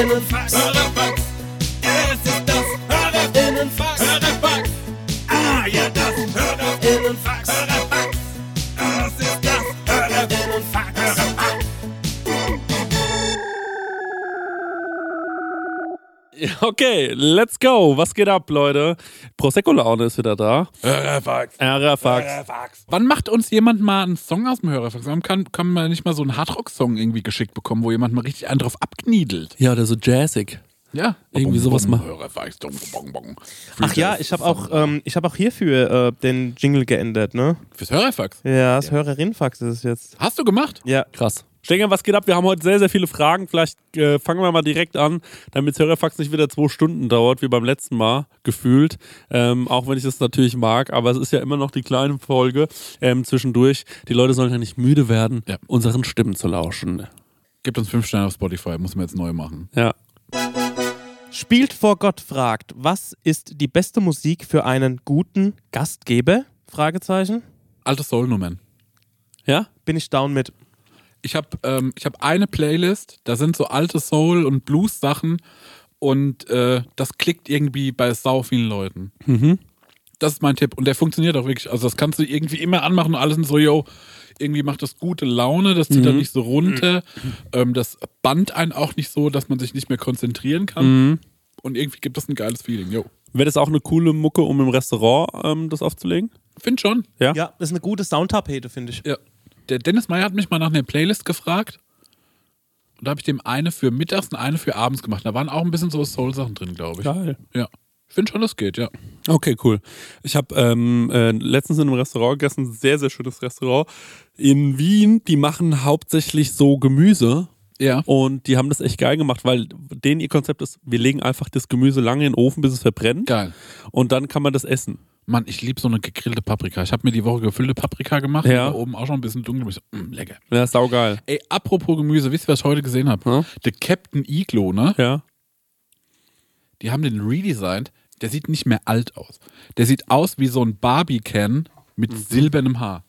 Innenfax. Hörerfax. Okay, let's go. Was geht ab, Leute? Prosecco-Laune ist wieder da. Hörerfax. RFAX. Hörerfax. Wann macht uns jemand mal einen Song aus dem Hörerfax? Warum kann, kann man nicht mal so einen Hardrock-Song irgendwie geschickt bekommen, wo jemand mal richtig einen drauf abkniedelt? Ja, oder so jazzig. Ja. Irgendwie sowas mal. Hörerfax. Ach ja, ich habe auch, ähm, ich hab auch hierfür äh, den Jingle geändert, ne? Fürs Hörerfax. Ja, das Hörerinfax ist es jetzt. Hast du gemacht? Ja. Krass. Stenger, was geht ab? Wir haben heute sehr, sehr viele Fragen. Vielleicht äh, fangen wir mal direkt an, damit Hörerfax nicht wieder zwei Stunden dauert, wie beim letzten Mal, gefühlt. Ähm, auch wenn ich das natürlich mag, aber es ist ja immer noch die kleine Folge ähm, zwischendurch. Die Leute sollen ja nicht müde werden, Ja. unseren Stimmen zu lauschen. Gibt uns fünf Sterne auf Spotify, muss man jetzt neu machen. Ja. Spielt vor Gott fragt, was ist die beste Musik für einen guten Gastgeber? Fragezeichen. Alte Soul-Nummern. Ja? Bin ich down mit. Ich habe ähm, ich hab eine Playlist, da sind so alte Soul- und Blues-Sachen und äh, das klickt irgendwie bei sau vielen Leuten. Mhm. Das ist mein Tipp und der funktioniert auch wirklich. Also das kannst du irgendwie immer anmachen und alles sind so, yo, irgendwie macht das gute Laune, das zieht dann nicht so runter. Ähm, das band einen auch nicht so, dass man sich nicht mehr konzentrieren kann. Mhm. Und irgendwie gibt das ein geiles Feeling, yo. Wäre das auch eine coole Mucke, um im Restaurant ähm, das aufzulegen? Find schon. Ja? Ja, das ist eine gute Soundtapete, finde ich. Ja. Der Dennis Meyer hat mich mal nach einer Playlist gefragt. Und da habe ich dem eine für mittags und eine für abends gemacht. Da waren auch ein bisschen so Soul-Sachen drin, glaube ich. Geil. Ja. Ich finde schon, das geht, ja. Okay, cool. Ich habe ähm, äh, letztens in einem Restaurant gegessen, ein sehr, sehr schönes Restaurant in Wien. Die machen hauptsächlich so Gemüse. Ja. Und die haben das echt geil gemacht, weil denen ihr Konzept ist, wir legen einfach das Gemüse lange in den Ofen, bis es verbrennt. Geil. Und dann kann man das essen. Mann, ich liebe so eine gegrillte Paprika. Ich habe mir die Woche gefüllte Paprika gemacht. Ja. Oben auch schon ein bisschen dunkel. Ich so, mm, lecker. Ja, ist saugeil. Ey, apropos Gemüse, wisst ihr, was ich heute gesehen habe? Ja. Der Captain Iglo, ne? Ja. Die haben den redesigned. Der sieht nicht mehr alt aus. Der sieht aus wie so ein Barbie-Can mit Mhm. silbernem Haar.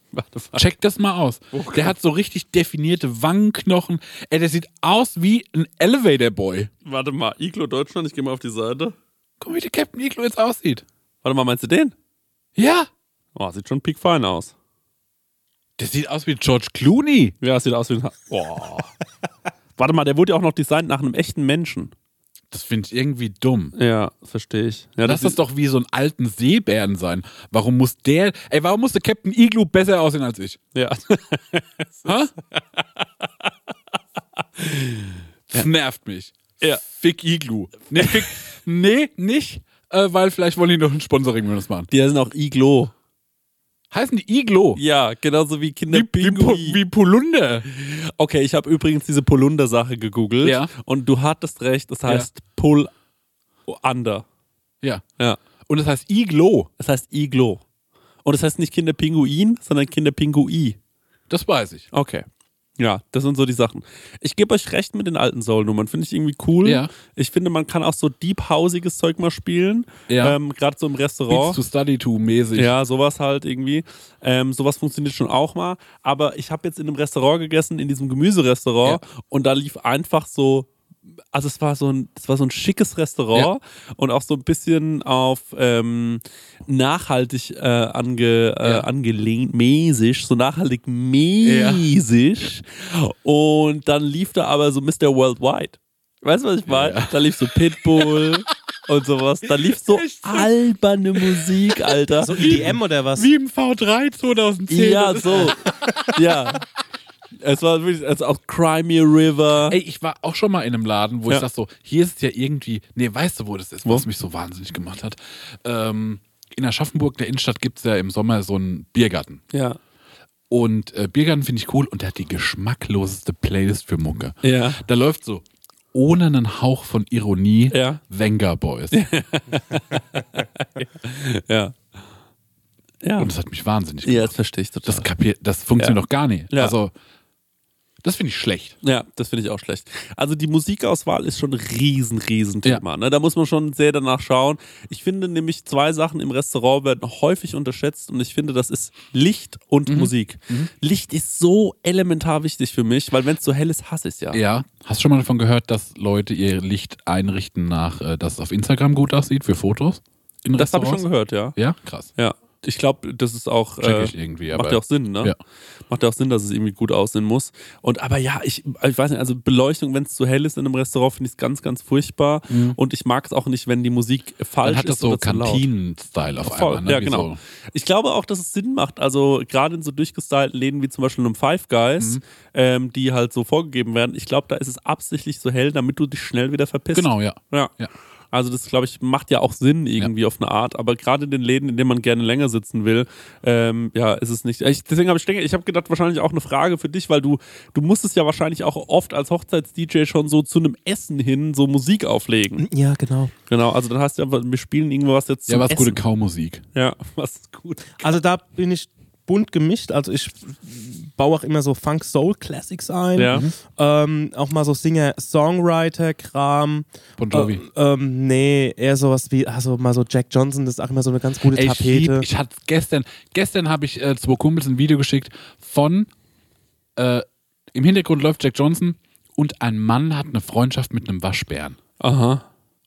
Check das mal aus. der hat so richtig definierte Wangenknochen. Ey, der sieht aus wie ein Elevator Boy. Warte mal, Iglo Deutschland, ich gehe mal auf die Seite. Guck mal, wie der Captain Iglo jetzt aussieht. Warte mal, meinst du den? Ja, Oh, sieht schon piekfein aus. der sieht aus wie George Clooney. Ja, sieht aus wie ein. Ha Boah. Warte mal, der wurde ja auch noch designt nach einem echten Menschen. Das finde ich irgendwie dumm. Ja, verstehe ich. Ja, Lass das doch wie so einen alten Seebären sein. Warum muss der, ey, warum muss der Captain Iglo besser aussehen als ich? Ja. Hä? Das nervt mich. Ja. Fick Iglu. Nee, fick, nee nicht, äh, weil vielleicht wollen die noch ein Sponsoring mit uns machen. Die sind auch Iglo. Heißen die Iglo? Ja, genauso wie Kinder Wie, wie, Pu- wie Polunder. Okay, ich habe übrigens diese Polunder-Sache gegoogelt. Ja. Und du hattest recht, das heißt Pull Under. Ja. Ja. Und das heißt Iglo. Das heißt Iglo. Und das heißt nicht Kinderpinguin, sondern Kinderpingui. Das weiß ich. Okay. Ja, das sind so die Sachen. Ich gebe euch recht mit den alten Soul-Nummern. Finde ich irgendwie cool. Ja. Ich finde, man kann auch so deep-hausiges Zeug mal spielen. Ja. Ähm, Gerade so im Beats Restaurant. to Study to mäßig. Ja, sowas halt irgendwie. Ähm, sowas funktioniert schon auch mal. Aber ich habe jetzt in einem Restaurant gegessen, in diesem Gemüserestaurant, und da lief einfach so. Also es war so ein, es war so ein schickes Restaurant und auch so ein bisschen auf ähm, nachhaltig äh, ange, äh, Ja. angelehnt, mäßig, so nachhaltig mäßig. Und dann lief da aber so Mr. Worldwide. Weißt du, was ich meine? Ja. Da lief so Pitbull und sowas. Da lief so Echt alberne Musik, Alter. So EDM oder was? Wie im V3 2010. Ja, so. ja. Es war wirklich, also auch Crimea River. Ey, ich war auch schon mal in einem Laden, wo Ja. ich sag so, hier ist es ja irgendwie, nee, weißt du, wo das ist, Wo? was mich so wahnsinnig gemacht hat? Ähm, in Aschaffenburg, der Innenstadt, gibt es ja im Sommer so einen Biergarten. Ja. Und äh, Biergarten finde ich cool und der hat die geschmackloseste Playlist für Mucke. Ja. Da läuft so, ohne einen Hauch von Ironie, Ja. Wenger Boys. Ja. Ja. Und das hat mich wahnsinnig Ja, gemacht. das verstehe ich total. Das, kapier das funktioniert Ja. doch gar nicht. Ja. Also, Das finde ich schlecht. Ja, das finde ich auch schlecht. Also die Musikauswahl ist schon ein riesen, riesen Thema. Ne? Da muss man schon sehr danach schauen. Ich finde nämlich zwei Sachen im Restaurant werden häufig unterschätzt und ich finde, das ist Licht und Musik. Licht ist so elementar wichtig für mich, weil wenn es so hell ist, hasse ich es ja. Ja. Hast du schon mal davon gehört, dass Leute ihr Licht einrichten nach, äh, dass es auf Instagram gut aussieht für Fotos? In Das habe ich schon gehört, ja. Ja, krass. Ja. Ich glaube, das ist auch. Äh. Macht ja auch Sinn, ne? Ja. Macht ja auch Sinn, dass es irgendwie gut aussehen muss. Und aber ja, ich, ich weiß nicht, also Beleuchtung, wenn es zu hell ist in einem Restaurant, finde ich es ganz, ganz furchtbar. Und ich mag es auch nicht, wenn die Musik falsch dann hat das ist so. Kantinen-Style auf Voll, einmal. Ne? ja, Wie genau. So. Ich glaube auch, dass es Sinn macht, also gerade in so durchgestylten Läden wie zum Beispiel einem Five Guys, Mhm. ähm, die halt so vorgegeben werden. Ich glaube, da ist es absichtlich so hell, damit du dich schnell wieder verpisst. Genau, ja. Ja. Ja. Also das, glaube ich, macht ja auch Sinn irgendwie auf eine Art, aber gerade in den Läden, in denen man gerne länger sitzen will, ähm, ja, ist es nicht. Ich, deswegen habe ich, denke, ich habe gedacht, wahrscheinlich auch eine Frage für dich, weil du, du musstest ja wahrscheinlich auch oft als Hochzeits-DJ schon so zu einem Essen hin so Musik auflegen. Ja, genau. Genau, also dann hast du einfach, wir spielen irgendwas jetzt Ja, was Essen. gute Kaumusik. Ja, was ist gut. Also da bin ich bunt gemischt. Also ich baue auch immer so Funk-Soul-Classics ein. Ja. Ähm, auch mal so Singer-Songwriter-Kram. Bon Jovi. Äh, ähm, nee, eher sowas wie, also mal so Jack Johnson, das ist auch immer so eine ganz gute Ey, ich, Tapete. lieb, ich hatte gestern, gestern habe ich äh, zwei Kumpels ein Video geschickt von äh, im Hintergrund läuft Jack Johnson und ein Mann hat eine Freundschaft mit einem Waschbären. Aha.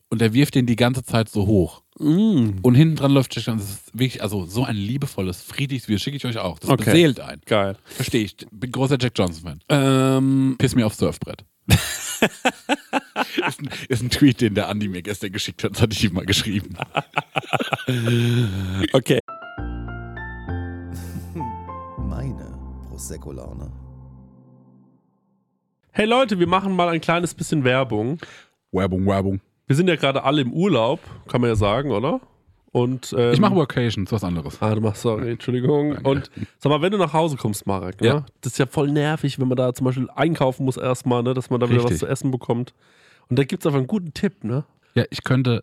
Und er wirft den die ganze Zeit so hoch. Mm. Und hinten dran läuft Jack Johnson. Das ist wirklich, also so ein liebevolles, friedliches Video. Schicke ich euch auch. Das Okay. beseelt ein. Geil. Verstehe ich. Bin großer Jack Johnson-Fan. Ähm, Piss mir aufs Surfbrett. ist, ein, ist ein Tweet, den der Andi mir gestern geschickt hat. Das hatte ich ihm mal geschrieben. okay. Meine Prosecco-Laune. Hey Leute, wir machen mal ein kleines bisschen Werbung. Werbung, Werbung. Wir sind ja gerade alle im Urlaub, kann man ja sagen, oder? Und, ähm, Ich mache Workations, was anderes. Ah, du machst, sorry, Entschuldigung. Und sag mal, wenn du nach Hause kommst, Marek, ne? Ja. das ist ja voll nervig, wenn man da zum Beispiel einkaufen muss erstmal, ne? dass man da wieder was Richtig. zu essen bekommt. Und da gibt es einfach einen guten Tipp, ne? Ja, ich könnte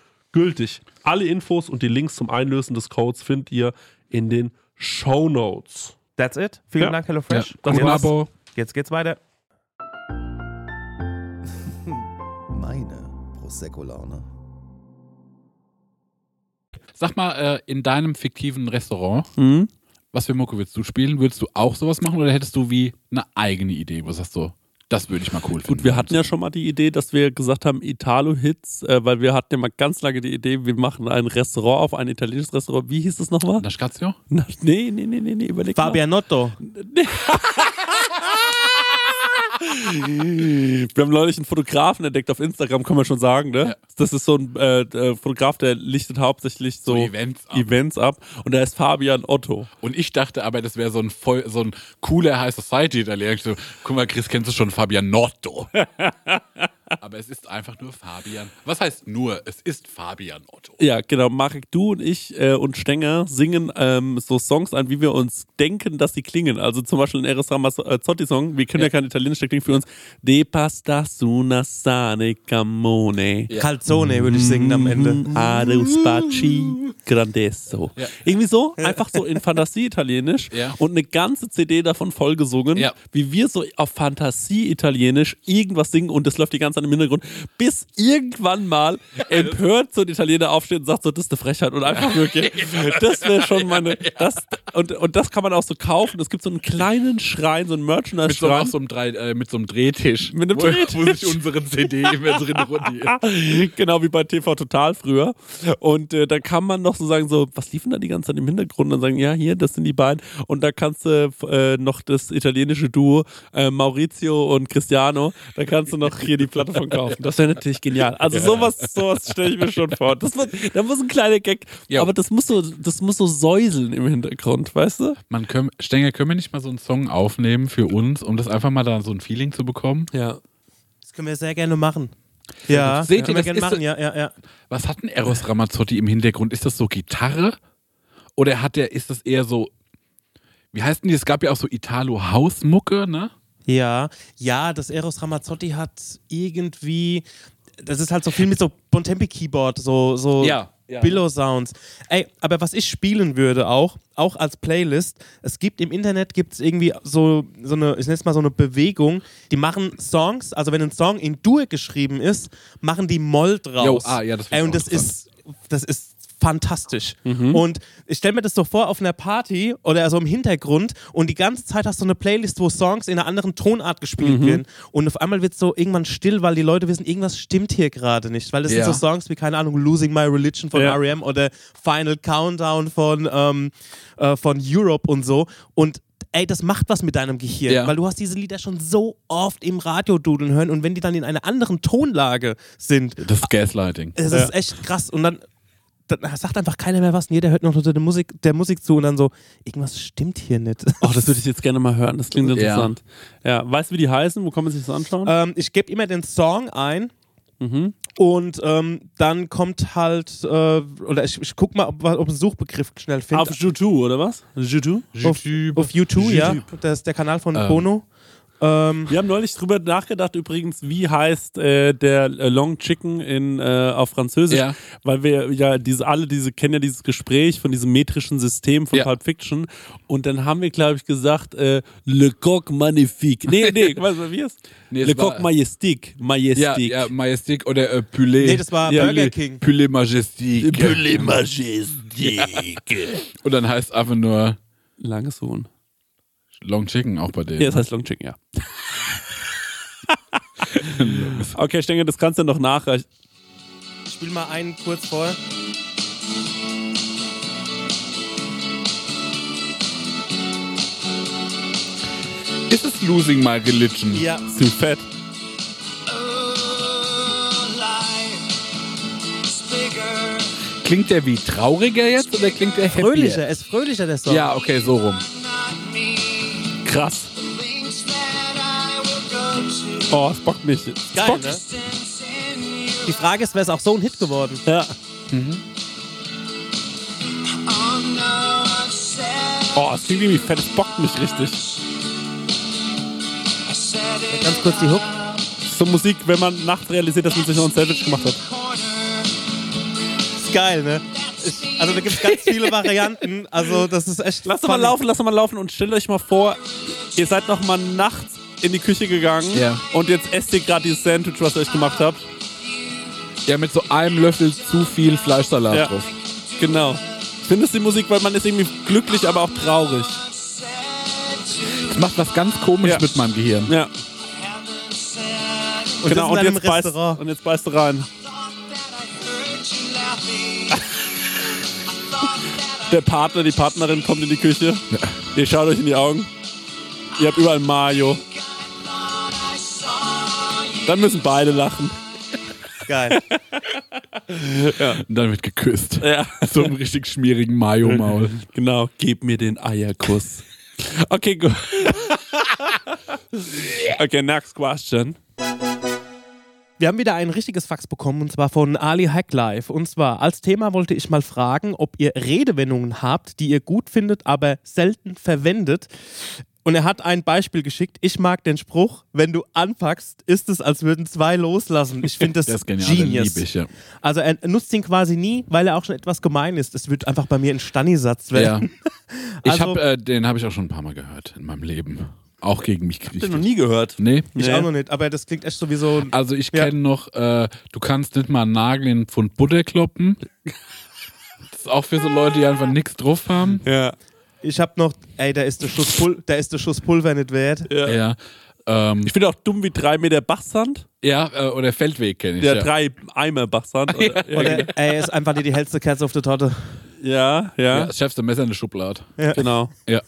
gültig. Alle Infos und die Links zum Einlösen des Codes findet ihr in den Show Notes. That's it. Vielen Ja. Dank, HelloFresh. Das Und war's. jetzt, Abo. jetzt geht's weiter. Meine Prosecco-Laune. Sag mal, äh, in deinem fiktiven Restaurant, Mhm. was für Mucke würdest du spielen? Würdest du auch sowas machen oder hättest du wie eine eigene Idee? Was sagst du? Das würde ich mal cool finden. Gut, wir hatten ja schon mal die Idee, dass wir gesagt haben, Italo-Hits, äh, weil wir hatten ja mal ganz lange die Idee, wir machen ein Restaurant auf, ein italienisches Restaurant. Wie hieß es nochmal? Das Scazio? Na, nee, nee, nee, nee, nee, überleg mal. Fabianotto. Wir haben neulich einen Fotografen entdeckt auf Instagram, kann man schon sagen, ne? Ja. Das ist so ein äh, äh, Fotograf, der lichtet hauptsächlich so, So Events ab. Events ab. Und da ist Fabian Otto. Und ich dachte aber, das wäre so ein voll, so ein cooler High Society Italiener. Ich So, guck mal, Chris, kennst du schon Fabian Otto? aber es ist einfach nur Fabian. Was heißt nur? Es ist Fabian Otto. Ja, genau. Marek, du und ich äh, und Stenger singen ähm, so Songs an, wie wir uns denken, dass sie klingen. Also zum Beispiel ein Eros Ramazzotti-Song. Wir können ja, Ja. kein Italienisch, der klingt für uns. De pasta su una sane camone. Calzone würde ich singen am Ende. Mhm. Adeus baci grandesso. Ja. Irgendwie so, einfach so in Fantasie-Italienisch Ja. und eine ganze CD davon vollgesungen, Ja. wie wir so auf Fantasie-Italienisch irgendwas singen und das läuft die ganze Zeit im Hintergrund, bis irgendwann mal empört so ein Italiener aufsteht und sagt so, das ist eine Frechheit und einfach wirklich, das wäre schon meine, das, und, und das kann man auch so kaufen, es gibt so einen kleinen Schrein, so einen Mit so, Merchandise-Schrein. so einem Drei, äh, mit so einem Drehtisch. Mit einem wo, Drehtisch. Wo sich unsere CD immer drin genau wie bei TV Total früher. Und äh, da kann man noch so sagen, so, was liefen da die ganze Zeit im Hintergrund? Und dann sagen, ja, hier, das sind die beiden. Und da kannst du äh, noch das italienische Duo äh, Maurizio und Cristiano, da kannst du noch hier die Platte von kaufen. Das wäre natürlich genial. Also sowas, sowas stelle ich mir schon vor. Das wird, da muss ein kleiner Gag, Ja. aber das muss so, das muss so säuseln im Hintergrund, weißt du? Man können, Stenger, können wir nicht mal so einen Song aufnehmen für uns, um das einfach mal da so ein Feeling zu bekommen? Ja. Das können wir sehr gerne machen. Ja, Seht ihr, können wir das gerne machen, so- ja, ja, ja. Was hat denn Eros Ramazzotti im Hintergrund? Ist das so Gitarre? Oder hat der, ist das eher so, wie heißt denn die? Es gab ja auch so Italo-Hausmucke, ne? Ja, ja, das Eros Ramazzotti hat irgendwie, das ist halt so viel mit so Bontempi-Keyboard, so, so Ja, ja. Billow-Sounds. Ey, aber was ich spielen würde auch, auch als Playlist, es gibt im Internet gibt es irgendwie so, so eine, ich nenne es mal so eine Bewegung, die machen Songs, also wenn ein Song in Dur geschrieben ist, machen die Moll draus. Jo, ah, ja, das Ey, und das ist, das ist fantastisch. Mhm. Und ich stelle mir das so vor auf einer Party oder so im Hintergrund und die ganze Zeit hast du eine Playlist, wo Songs in einer anderen Tonart gespielt Mhm. werden und auf einmal wird es so irgendwann still, weil die Leute wissen, irgendwas stimmt hier gerade nicht, weil es Ja. sind so Songs wie, keine Ahnung, Losing My Religion von Ja. R.E.M. oder Final Countdown von, ähm, äh, von Europe und so und Ey, das macht was mit deinem Gehirn, Ja. weil du hast diese Lieder schon so oft im Radio dudeln hören und wenn die dann in einer anderen Tonlage sind, Das ist Gaslighting. es Ja. ist echt krass. Und dann, dann sagt einfach keiner mehr was. Und jeder hört noch der Musik, der Musik zu und dann so, irgendwas stimmt hier nicht. Oh, das würde ich jetzt gerne mal hören. Das klingt Ja. interessant. Ja, weißt du, wie die heißen? Wo kann man sich das anschauen? ähm, ich gebe immer den Song ein. Und ähm, dann kommt halt, äh, oder ich, ich guck mal, ob, ob ein Suchbegriff schnell findet. Auf YouTube, oder was? YouTube? auf, auf YouTube, ja. Das ist der Kanal von Ähm. Bono. Ähm, Wir haben neulich drüber nachgedacht, übrigens, wie heißt äh, der äh, Long Chicken in, äh, auf Französisch, Ja. weil wir ja diese alle diese kennen ja dieses Gespräch von diesem metrischen System von Ja. Pulp Fiction und dann haben wir glaube ich gesagt äh, Le Coq Magnifique. Nee, nee, weißt du, wie ist? Nee, es Le Coq Majestic, Ja, Majestic. ja, Majestic oder äh, Poulet. nee, das war Ja, Burger King. Poulet Majestic. Poulet Majestic. Und dann heißt einfach nur Langes Huhn. Long Chicken auch bei denen. Ja, das heißt Long Chicken, ja. okay, ich denke, das kannst du noch nachreichen. Ich spiel mal einen kurz vor. Ist es Losing My Religion? Ja. Zu fett. Klingt der wie trauriger jetzt oder klingt der happier? Fröhlicher, er ist fröhlicher, der Song. Ja, okay, so rum. Krass. Oh, es bockt mich. Es Geil, bockt. ne? Die Frage ist, wäre es auch so ein Hit geworden? Ja. Oh, es klingt irgendwie fett, es bockt mich richtig. Ganz kurz die Hook. So Musik, wenn man nachts realisiert, dass man sich noch ein Sandwich gemacht hat. Ist geil, ne? Also da gibt es ganz viele Varianten. Also das ist echt. Lasst doch mal laufen, lasst doch mal laufen und stellt euch mal vor, ihr seid noch mal nachts in die Küche gegangen Ja. und jetzt esst ihr gerade dieses Sandwich, was ihr euch gemacht habt. Ja, mit so einem Löffel zu viel Fleischsalat Ja. drauf. Genau. Ich finde es die Musik, weil man ist irgendwie glücklich, aber auch traurig. Das macht was ganz komisch Ja. mit meinem Gehirn. Ja, Und genau. das Und einem jetzt, beißt, Restaurant. und jetzt beißt du rein. Der Partner, die Partnerin kommt in die Küche. Ihr schaut euch in die Augen. Ihr habt überall Mayo. Dann müssen beide lachen. Geil. Und dann wird geküsst. Ja. So einen richtig schmierigen Mayo-Maul. Genau, gib mir den Eierkuss. Okay, gut. okay, next question. Wir haben wieder ein richtiges Fax bekommen und zwar von Ali Hacklife. Und zwar als Thema wollte ich mal fragen, ob ihr Redewendungen habt, die ihr gut findet, aber selten verwendet. Und er hat ein Beispiel geschickt. Ich mag den Spruch, wenn du anpackst, ist es, als würden zwei loslassen. Ich finde das, Das ist genial, genius. lieb ich, ja. Also er nutzt ihn quasi nie, weil er auch schon etwas gemein ist. Es wird einfach bei mir ein Stanni-Satz werden. Ja. Ich Also- hab, äh, den habe ich auch schon ein paar Mal gehört in meinem Leben. Auch gegen mich Habt ihr gerichtet. noch nie gehört? Nee. Ich Nee. auch noch nicht, aber das klingt echt so wie so ein Also ich Ja. kenne noch, äh, du kannst nicht mal einen Nagel in einen Pfund Butter kloppen. Das ist auch für so Leute, die einfach nichts drauf haben. Ja. Ich hab noch, ey, da ist der Schuss, Pul der ist der Schuss Pulver nicht wert. Ja. Ja. Ähm, Ich finde auch dumm wie drei Meter Bachsand. ja, äh, oder Feldweg kenne ich. Ja, Ja, drei Eimer Bachsand. Oder, ja, Oder, ey, ist einfach nicht die hellste Kerze auf der Torte. ja, ja, ja. Das schärfste Messer in der Schublade. genau. Ja.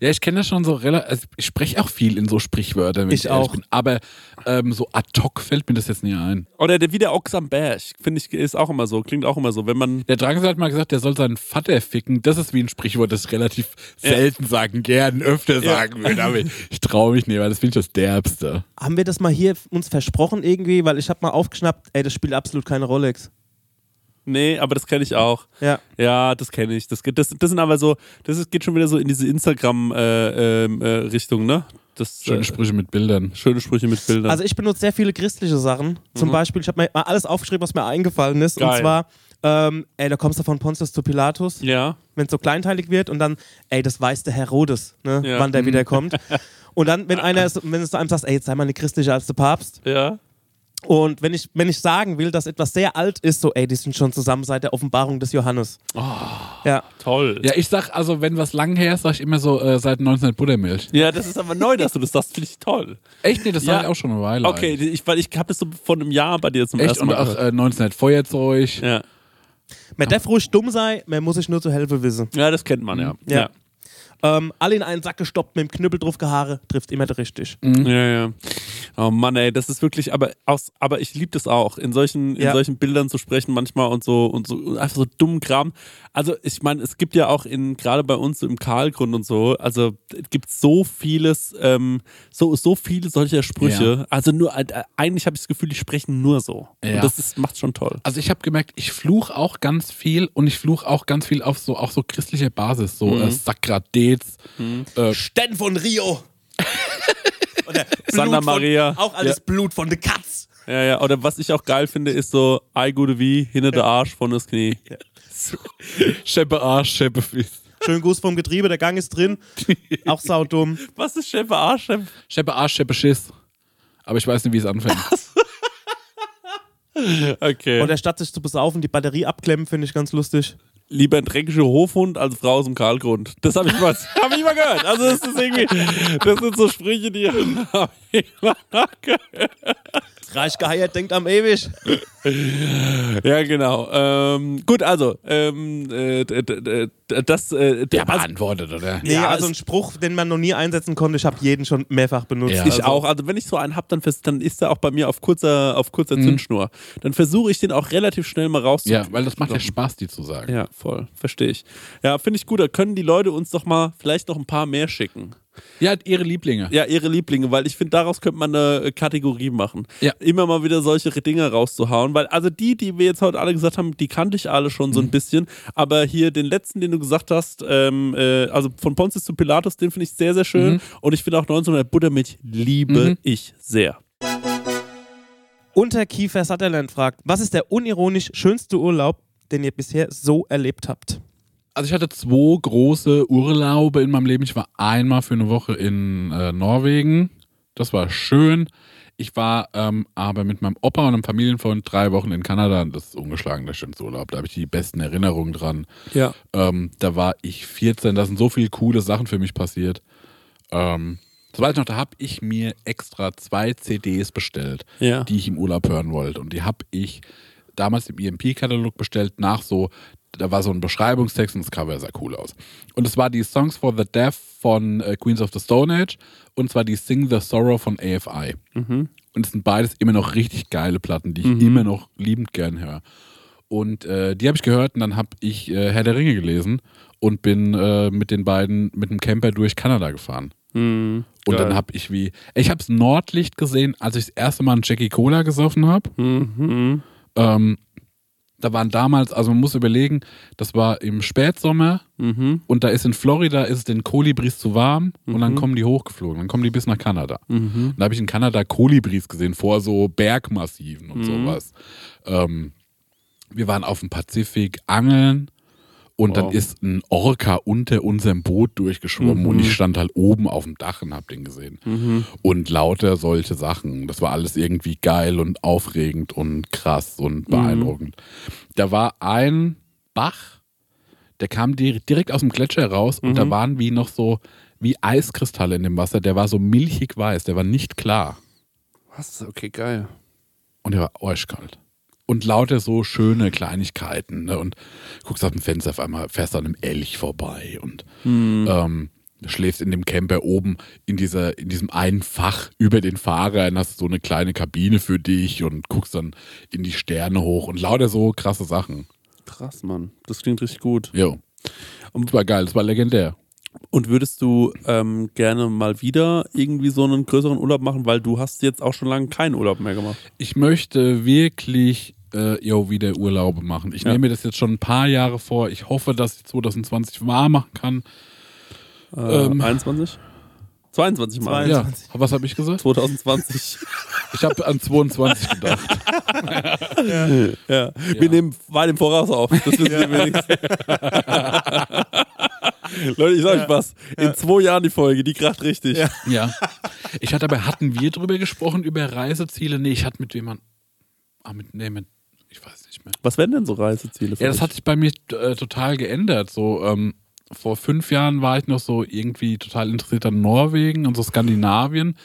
Ja, ich kenne das schon so relativ. Also ich spreche auch viel in so Sprichwörtern, wenn ich, Ich ehrlich auch. bin. Aber ähm, so ad hoc fällt mir das jetzt nie ein. Oder der, wie der Ochs am Berg, finde ich, ist auch immer so, klingt auch immer so. Wenn man, Der Drangsal hat mal gesagt, der soll seinen Vater ficken. Das ist wie ein Sprichwort, das ich relativ selten sagen, gern öfter sagen würde. Aber ich, ich traue mich nicht, weil das finde ich das Derbste. Haben wir das mal hier uns versprochen irgendwie? Weil ich hab mal aufgeschnappt, ey, das spielt absolut keine Rolex. Nee, aber das kenne ich auch. Ja. Ja, das kenne ich. Das, geht- das, das sind aber so, das ist, geht schon wieder so in diese Instagram-Richtung, ne? Das, Schöne äh, Sprüche mit Bildern. schöne Sprüche mit Bildern. Also ich benutze sehr viele christliche Sachen. Zum Beispiel, ich habe mir mal alles aufgeschrieben, was mir eingefallen ist. Und Geil. zwar, ähm, ey, da kommst du von Pontius zu Pilatus, ja. wenn es so kleinteilig wird und dann, ey, das weiß der Herodes, ne, Ja. wann der wieder kommt. Und dann, wenn einer, ist- wenn du zu einem sagst, ey, jetzt sei mal nicht christlicher als der Papst. Ja. Und wenn ich, wenn ich sagen will, dass etwas sehr alt ist, so, ey, die sind schon zusammen seit der Offenbarung des Johannes. Ja. Toll. Ja, ich sag, also wenn was lang her ist, sag ich immer so äh, seit 1900 Buttermilch. Ja, das ist aber neu, dass du das sagst, finde ich toll. Echt? Nee, das Ja. sag ich auch schon eine Weile. Okay, eigentlich. ich, weil ich habe das so vor einem Jahr bei dir zum Echt? ersten Und Mal auch gehört. äh, 1900 Feuerzeug. Ja. Man darf ruhig dumm sein, man muss sich nur zu helfen wissen. ja, das kennt man, ja. Ja. Ähm, alle in einen Sack gestoppt, mit dem Knüppel drauf gehaare, trifft immer richtig. Ja, ja. Oh Mann, ey, das ist wirklich, aber aus, aber ich liebe das auch, in solchen, in Ja. solchen Bildern zu sprechen manchmal und so und so und einfach so dummen Kram. Also ich meine, es gibt ja auch in gerade bei uns so im Karlgrund und so, also es gibt so vieles, ähm, so so viele solcher Sprüche. Also nur äh, eigentlich habe ich das Gefühl, die sprechen nur so. Ja. Und das ist, macht schon toll. Also ich habe gemerkt, ich fluch auch ganz viel und ich fluch auch ganz viel auf so auch so christlicher Basis, so äh, Sakradez, äh, Sten von Rio. Oder Santa Maria. Von, auch alles Blut von der Katz. Ja, ja. Oder was ich auch geil finde, ist so Ei gute wie hinter der Arsch von das Knie. Scheppe Arsch, Scheppe Fies. Schönen Gruß vom Getriebe, der Gang ist drin. Auch saudumm. Was ist Chef Arsch? Chef? Scheppe Arsch, Scheppe Schiss. Aber ich weiß nicht, wie es anfängt. Okay. Und statt sich zu besaufen, die Batterie abklemmen, finde ich ganz lustig. Lieber ein dreckiger Hofhund als Frau aus dem Karlgrund. Das habe ich, mal- hab ich mal gehört. Also das ist irgendwie, das sind so Sprüche, die habe ich mal gehört. Reich geheiert, denkt am ewig. Ja, genau. Ähm, gut, also, ähm, äh, das, äh, Der also, beantwortet, oder? Nee, Ja, also ein Spruch, den man noch nie einsetzen konnte. Ich habe jeden schon mehrfach benutzt. Ja. ich also, auch. Also wenn ich so einen hab, dann, dann ist er auch bei mir auf kurzer, auf kurzer Zündschnur. Dann versuche ich den auch relativ schnell mal rauszukriegen. Ja, weil das macht ja Spaß, die zu sagen. Ja, voll. Verstehe ich. Ja, finde ich gut. Da können die Leute uns doch mal vielleicht noch ein paar mehr schicken. Ja, ihre Lieblinge. Ja, ihre Lieblinge, weil ich finde, daraus könnte man eine äh, Kategorie machen. Ja. Immer mal wieder solche Dinge rauszuhauen, weil also die, die wir jetzt heute alle gesagt haben, die kannte ich alle schon so Mhm. ein bisschen, aber hier den letzten, den du gesagt hast, ähm, äh, also von Pontius zu Pilatus, den finde ich sehr, sehr Mhm. schön und ich finde auch 1900 Buttermilch liebe ich sehr. Unterkiefer Sutherland fragt, was ist der unironisch schönste Urlaub, den ihr bisher so erlebt habt? Also ich hatte zwei große Urlaube in meinem Leben. Ich war einmal für eine Woche in äh, Norwegen. Das war schön. Ich war ähm, aber mit meinem Opa und einem Familienfreund drei Wochen in Kanada. Das ist ungeschlagen der schönste Urlaub. Da habe ich die besten Erinnerungen dran. Ja. Ähm, da war ich 14. Da sind so viele coole Sachen für mich passiert. Ähm, das weiß ich noch, da habe ich mir extra zwei CDs bestellt, Ja. die ich im Urlaub hören wollte. Und die habe ich damals im EMP-Katalog bestellt, nach so, da war so ein Beschreibungstext und das Cover sah cool aus. Und es war die Songs for the Deaf von äh, Queens of the Stone Age und zwar die Sing the Sorrow von AFI. Und es sind beides immer noch richtig geile Platten, die ich immer noch liebend gern höre. Und äh, die habe ich gehört und dann habe ich äh, Herr der Ringe gelesen und bin äh, mit den beiden mit dem Camper durch Kanada gefahren. Mhm. Und Geil. dann habe ich wie, ich habe das Nordlicht gesehen, als ich das erste Mal einen Jackie Cola gesoffen habe. Mhm. Ähm, da waren damals, also man muss überlegen, das war im Spätsommer Mhm. und da ist in Florida ist es den Kolibris zu warm und dann kommen die hochgeflogen, dann kommen die bis nach Kanada. Mhm. Und da habe ich in Kanada Kolibris gesehen vor so Bergmassiven und sowas. Ähm, wir waren auf dem Pazifik angeln und dann Wow. ist ein Orca unter unserem Boot durchgeschwommen und ich stand halt oben auf dem Dach und hab den gesehen. Und lauter solche Sachen. Das war alles irgendwie geil und aufregend und krass und beeindruckend. Da war ein Bach, der kam di- direkt aus dem Gletscher raus und da waren wie noch so wie Eiskristalle in dem Wasser. Der war so milchig weiß, der war nicht klar. Was? Okay, geil. Und der war arschkalt. Und lauter so schöne Kleinigkeiten. Ne? Und guckst aus dem Fenster auf einmal, fährst an einem Elch vorbei und ähm, schläfst in dem Camper oben in, dieser, in diesem einen Fach über den Fahrer und hast so eine kleine Kabine für dich und guckst dann in die Sterne hoch und lauter so krasse Sachen. Krass, Mann. Das klingt richtig gut. Jo. Und das war geil, das war legendär. Und würdest du ähm, gerne mal wieder irgendwie so einen größeren Urlaub machen, weil du hast jetzt auch schon lange keinen Urlaub mehr gemacht. Ich möchte wirklich äh, jo, wieder Urlaube machen. Ich Ja. nehme mir das jetzt schon ein paar Jahre vor. Ich hoffe, dass ich 2020 wahr machen kann. Äh, Ähm. 21? 22 Mal. 22. Ja, was habe ich gesagt? 2020. Ich habe an 22 gedacht. ja. Wir nehmen weit im Voraus auf. Das wissen wir wenigstens. Leute, ich sag euch was. In zwei Jahren die Folge, die kracht richtig. Ja. Ich hatte aber, hatten wir drüber gesprochen, über Reiseziele? Nee, ich hatte mit jemand. Ah, mit, nee, mit. Ich weiß nicht mehr. Was wären denn so Reiseziele für Ja, das euch? hat sich bei mir äh, total geändert. So, ähm, vor fünf Jahren war ich noch so irgendwie total interessiert an Norwegen und so Skandinavien.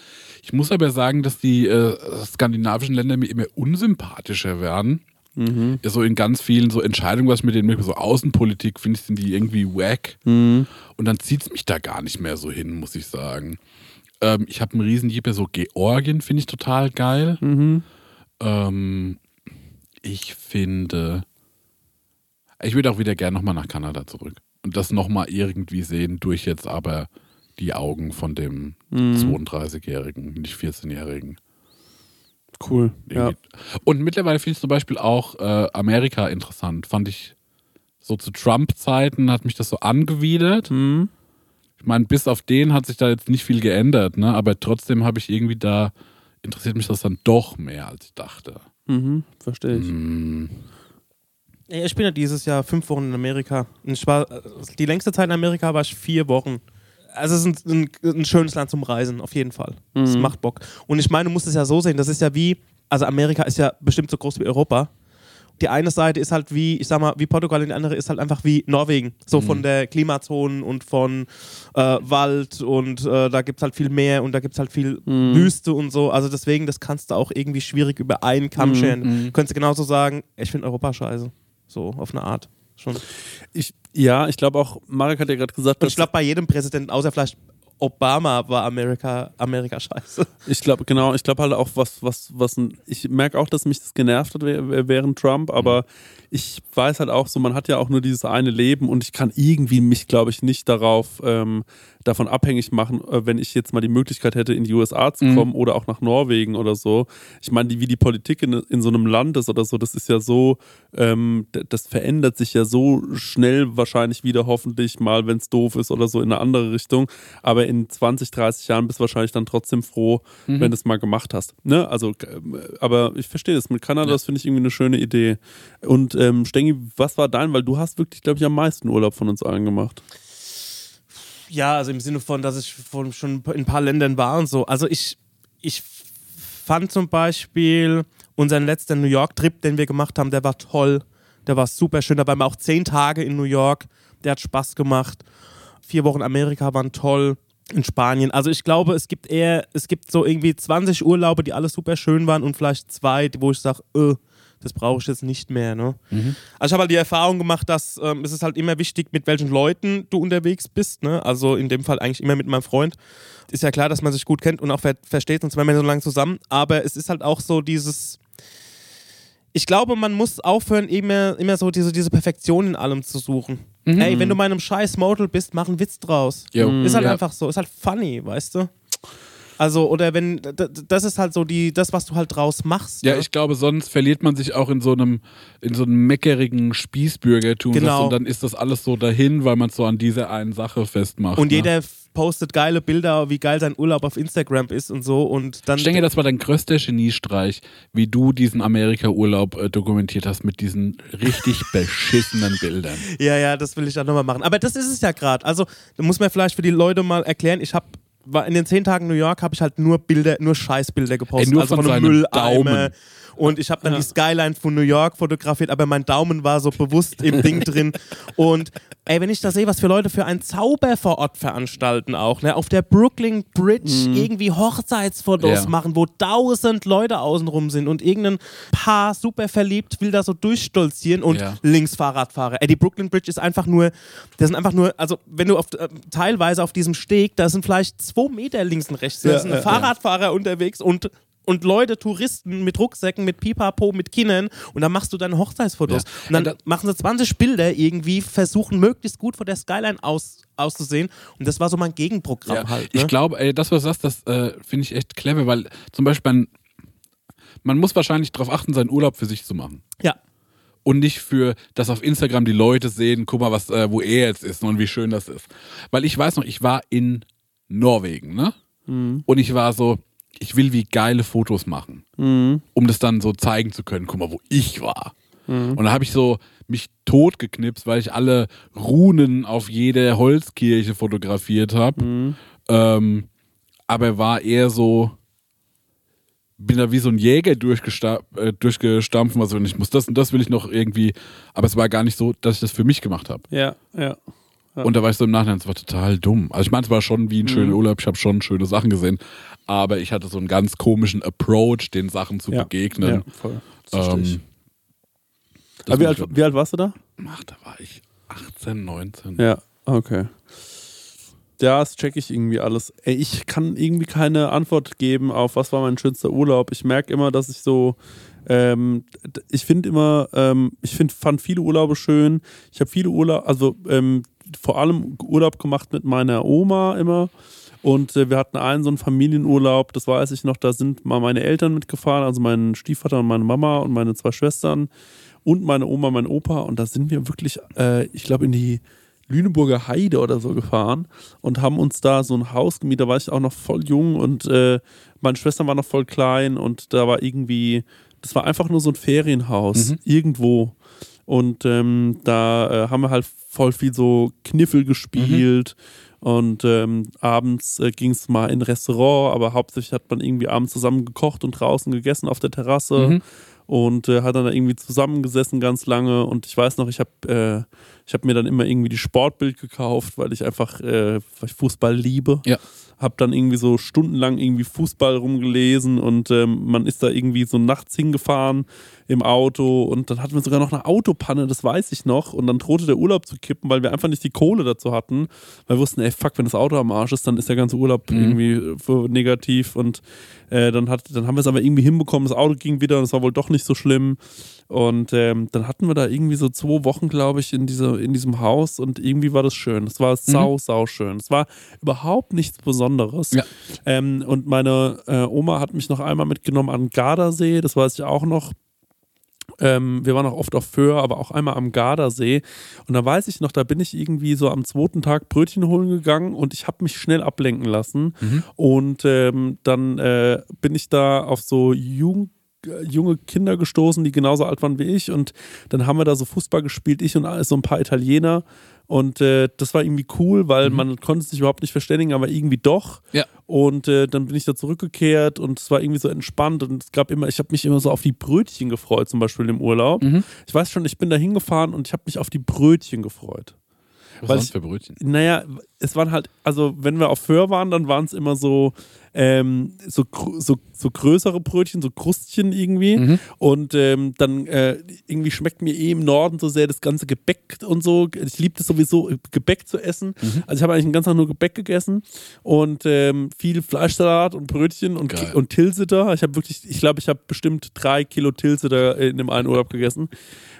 Ich muss aber sagen, dass die äh, skandinavischen Länder mir immer unsympathischer werden. Ja, so in ganz vielen so Entscheidungen, was ich mit denen mache, so Außenpolitik, finde ich, sind die irgendwie wack. Und dann zieht es mich da gar nicht mehr so hin, muss ich sagen. Ähm, ich habe einen riesen Jeeper, so Georgien finde ich total geil. Ähm, ich finde, ich würde auch wieder gerne nochmal nach Kanada zurück. Und das nochmal irgendwie sehen, durch jetzt aber die Augen von dem 32-Jährigen, nicht 14-Jährigen. cool. Ja. Und mittlerweile finde ich zum Beispiel auch äh, Amerika interessant. Fand ich so zu Trump-Zeiten hat mich das so angewidert. Mhm. Ich meine, bis auf den hat sich da jetzt nicht viel geändert, ne? aber trotzdem habe ich irgendwie da, interessiert mich das dann doch mehr, als ich dachte. Mhm, verstehe ich. Ja, Ich bin ja dieses Jahr fünf Wochen in Amerika. War, äh, die längste Zeit in Amerika war ich vier Wochen. Also es ist ein, ein, ein schönes Land zum Reisen, auf jeden Fall. Es Mhm. macht Bock. Und ich meine, du musst es ja so sehen, das ist ja wie, also Amerika ist ja bestimmt so groß wie Europa. Die eine Seite ist halt wie, ich sag mal, wie Portugal und die andere ist halt einfach wie Norwegen. So von der Klimazonen und von äh, Wald und äh, da gibt es halt viel Meer und da gibt es halt viel Wüste und so. Also deswegen, das kannst du auch irgendwie schwierig über einen Kamm scheren. Könntest du genauso sagen, ich finde Europa scheiße. So, auf eine Art. Schon. Ich Ja, ich glaube auch, Marek hat ja gerade gesagt, Und dass ich glaube, bei jedem Präsidenten, außer vielleicht Obama, war Amerika, Amerika scheiße. Ich glaube, genau, ich glaube halt auch, was, was, was ich merke auch, dass mich das genervt hat während Trump, aber ich weiß halt auch so, man hat ja auch nur dieses eine Leben und ich kann irgendwie mich, glaube ich, nicht darauf ähm, davon abhängig machen, äh, wenn ich jetzt mal die Möglichkeit hätte, in die USA zu kommen oder auch nach Norwegen oder so. Ich meine, die, wie die Politik in, in so einem Land ist oder so, das ist ja so, ähm, das verändert sich ja so schnell wahrscheinlich wieder hoffentlich mal, wenn es doof ist oder so in eine andere Richtung. Aber in 20, 30 Jahren bist du wahrscheinlich dann trotzdem froh, wenn du es mal gemacht hast. Ne? Also, ähm, aber ich verstehe das mit Kanada, das finde ich irgendwie eine schöne Idee. Und ähm, Stengi, was war dein? Weil du hast wirklich, glaube ich, am meisten Urlaub von uns allen gemacht. Ja, also im Sinne von, dass ich von, schon in ein paar Ländern war und so. Also ich, ich fand zum Beispiel unseren letzten New York-Trip, den wir gemacht haben, der war toll. Der war super schön. Da waren wir auch zehn Tage in New York. Der hat Spaß gemacht. Vier Wochen Amerika waren toll. In Spanien. Also ich glaube, es gibt eher, es gibt so irgendwie 20 Urlaube, die alle super schön waren und vielleicht zwei, wo ich sage, äh, das brauche ich jetzt nicht mehr. Ne? Also ich habe halt die Erfahrung gemacht, dass ähm, es ist halt immer wichtig, mit welchen Leuten du unterwegs bist. Ne? Also in dem Fall eigentlich immer mit meinem Freund. Ist ja klar, dass man sich gut kennt und auch ver versteht, sonst wären wir so lange zusammen. Aber es ist halt auch so dieses. Ich glaube, man muss aufhören, immer, immer so diese, diese Perfektion in allem zu suchen. Ey, wenn du mal in einem scheiß Model bist, mach einen Witz draus. Jo. Ist halt Ja. einfach so, ist halt funny, weißt du? Also, oder wenn, das ist halt so die, das, was du halt draus machst. Ja, ne? ich glaube, sonst verliert man sich auch in so einem, in so einem meckerigen Spießbürgertum. Genau. Und dann ist das alles so dahin, weil man es so an dieser einen Sache festmacht. Und ne? jeder postet geile Bilder, wie geil sein Urlaub auf Instagram ist und so. Und dann. Ich denke, das war dein größter Geniestreich, wie du diesen Amerika-Urlaub äh, dokumentiert hast mit diesen richtig beschissenen Bildern. ja, ja, das will ich auch nochmal machen. Aber das ist es ja gerade. Also, da muss man vielleicht für die Leute mal erklären, ich habe in den zehn Tagen New York habe ich halt nur Bilder, nur Scheißbilder gepostet. Ey, nur also von von einem Mülleimer. Daumen. Und ich habe dann die Skyline von New York fotografiert, aber mein Daumen war so bewusst im Ding drin. Und ey, wenn ich da sehe, was für Leute für einen Zauber vor Ort veranstalten auch, ne? Auf der Brooklyn Bridge irgendwie Hochzeitsfotos Ja. machen, wo tausend Leute außenrum sind und irgendein Paar super verliebt will da so durchstolzieren und Ja. links Fahrradfahrer. Ey, die Brooklyn Bridge ist einfach nur, das sind einfach nur, also wenn du auf, äh, teilweise auf diesem Steg, da sind vielleicht zwei Meter links und rechts, da Ja, sind Fahrradfahrer unterwegs und und Leute, Touristen mit Rucksäcken, mit Pipapo, mit Kindern und dann machst du deine Hochzeitsfotos. Ja. Und dann Ja, da- machen sie 20 Bilder irgendwie, versuchen möglichst gut vor der Skyline aus, auszusehen und das war so mein Gegenprogramm Ja, halt. Ne? Ich glaube, das, was du sagst, das äh, finde ich echt clever, weil zum Beispiel man, man muss wahrscheinlich darauf achten, seinen Urlaub für sich zu machen. ja. Und nicht für, dass auf Instagram die Leute sehen, guck mal, was, äh, wo er jetzt ist und wie schön das ist. Weil ich weiß noch, ich war in Norwegen, ne? Und ich war so, ich will wie geile Fotos machen, um das dann so zeigen zu können, guck mal, wo ich war. Und da habe ich so mich totgeknipst, weil ich alle Runen auf jede Holzkirche fotografiert habe. Ähm, aber war eher so, bin da wie so ein Jäger durchgesta äh, durchgestampft, also ich muss das und das will ich noch irgendwie, aber es war gar nicht so, dass ich das für mich gemacht habe. Ja, ja. Ja. Und da war ich so im Nachhinein, es war total dumm. Also ich meine, es war schon wie ein schöner Urlaub, ich habe schon schöne Sachen gesehen, aber ich hatte so einen ganz komischen Approach, den Sachen zu ja. begegnen. Ja, voll. Ähm, Aber wie, alt, wie alt warst du da? Ach, da war ich 18, 19. Ja, okay. Das check ich irgendwie alles. Ey, ich kann irgendwie keine Antwort geben auf, was war mein schönster Urlaub. Ich merke immer, dass ich so, ähm, ich finde immer, ähm, ich find, fand viele Urlaube schön. Ich habe viele Urlaub, also ähm, vor allem Urlaub gemacht mit meiner Oma immer. Und äh, wir hatten einen so einen Familienurlaub, das weiß ich noch, da sind mal meine Eltern mitgefahren, also mein Stiefvater und meine Mama und meine zwei Schwestern und meine Oma, mein Opa. Und da sind wir wirklich, äh, ich glaube, in die Lüneburger Heide oder so gefahren und haben uns da so ein Haus gemietet. Da war ich auch noch voll jung und äh, meine Schwestern waren noch voll klein und da war irgendwie, das war einfach nur so ein Ferienhaus irgendwo. Und ähm, da äh, haben wir halt voll viel so Kniffel gespielt. Und ähm, abends äh, ging es mal in ein Restaurant, aber hauptsächlich hat man irgendwie abends zusammen gekocht und draußen gegessen auf der Terrasse Mhm. und äh, hat dann da irgendwie zusammengesessen ganz lange. Und ich weiß noch, ich habe äh, ich hab mir dann immer irgendwie die Sportbild gekauft, weil ich einfach äh, weil ich Fußball liebe. Ja. Habe dann irgendwie so stundenlang irgendwie Fußball rumgelesen und ähm, man ist da irgendwie so nachts hingefahren im Auto und dann hatten wir sogar noch eine Autopanne, das weiß ich noch. Und dann drohte der Urlaub zu kippen, weil wir einfach nicht die Kohle dazu hatten, weil wir wussten, ey fuck, wenn das Auto am Arsch ist, dann ist der ganze Urlaub irgendwie äh, negativ. Und äh, dann, hat, dann haben wir es aber irgendwie hinbekommen, das Auto ging wieder und es war wohl doch nicht so schlimm und ähm, dann hatten wir da irgendwie so zwei Wochen, glaube ich, in, diese, in diesem Haus und irgendwie war das schön. Es war sau, sau schön. Es war überhaupt nichts Besonderes. Ja. Ähm, und meine äh, Oma hat mich noch einmal mitgenommen an Gardasee, das weiß ich auch noch. Ähm, wir waren auch oft auf Föhr, aber auch einmal am Gardasee. Und da weiß ich noch, da bin ich irgendwie so am zweiten Tag Brötchen holen gegangen und ich habe mich schnell ablenken lassen. Und ähm, dann äh, bin ich da auf so Jugend junge Kinder gestoßen, die genauso alt waren wie ich. Und dann haben wir da so Fußball gespielt, ich und so ein paar Italiener. Und äh, das war irgendwie cool, weil man konnte sich überhaupt nicht verständigen, aber irgendwie doch. Ja. Und äh, dann bin ich da zurückgekehrt und es war irgendwie so entspannt. Und es gab immer, ich habe mich immer so auf die Brötchen gefreut, zum Beispiel im Urlaub. Ich weiß schon, ich bin da hingefahren und ich habe mich auf die Brötchen gefreut. Was ich- für Brötchen? Naja, es waren halt, also wenn wir auf Föhr waren, dann waren es immer so, ähm, so, so, so größere Brötchen, so Krustchen irgendwie. Und ähm, dann äh, irgendwie schmeckt mir eh im Norden so sehr das ganze Gebäck und so. Ich liebe das sowieso, Gebäck zu essen. Also ich habe eigentlich den ganzen Tag nur Gebäck gegessen und ähm, viel Fleischsalat und Brötchen und, Geil. und Tilsiter. Ich habe wirklich, ich glaube, ich habe bestimmt drei Kilo Tilsiter in dem einen Urlaub gegessen.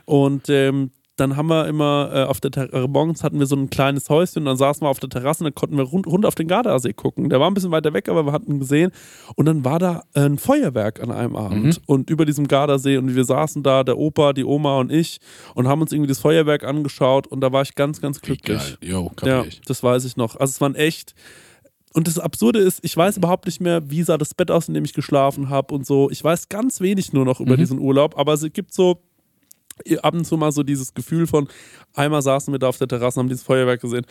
Und ähm, dann haben wir immer äh, auf der Ter äh, morgens hatten wir so ein kleines Häuschen und dann saßen wir auf der Terrasse und dann konnten wir rund, rund auf den Gardasee gucken. Der war ein bisschen weiter weg, aber wir hatten ihn gesehen. Und dann war da ein Feuerwerk an einem Abend und über diesem Gardasee und wir saßen da, der Opa, die Oma und ich und haben uns irgendwie das Feuerwerk angeschaut und da war ich ganz, ganz glücklich. Jo, Ja, ich. das weiß ich noch. Also es waren echt. Und das Absurde ist, ich weiß überhaupt nicht mehr, wie sah das Bett aus, in dem ich geschlafen habe und so. Ich weiß ganz wenig nur noch über Mhm. diesen Urlaub, aber es gibt so ab und zu mal so dieses Gefühl von, einmal saßen wir da auf der Terrasse und haben dieses Feuerwerk gesehen.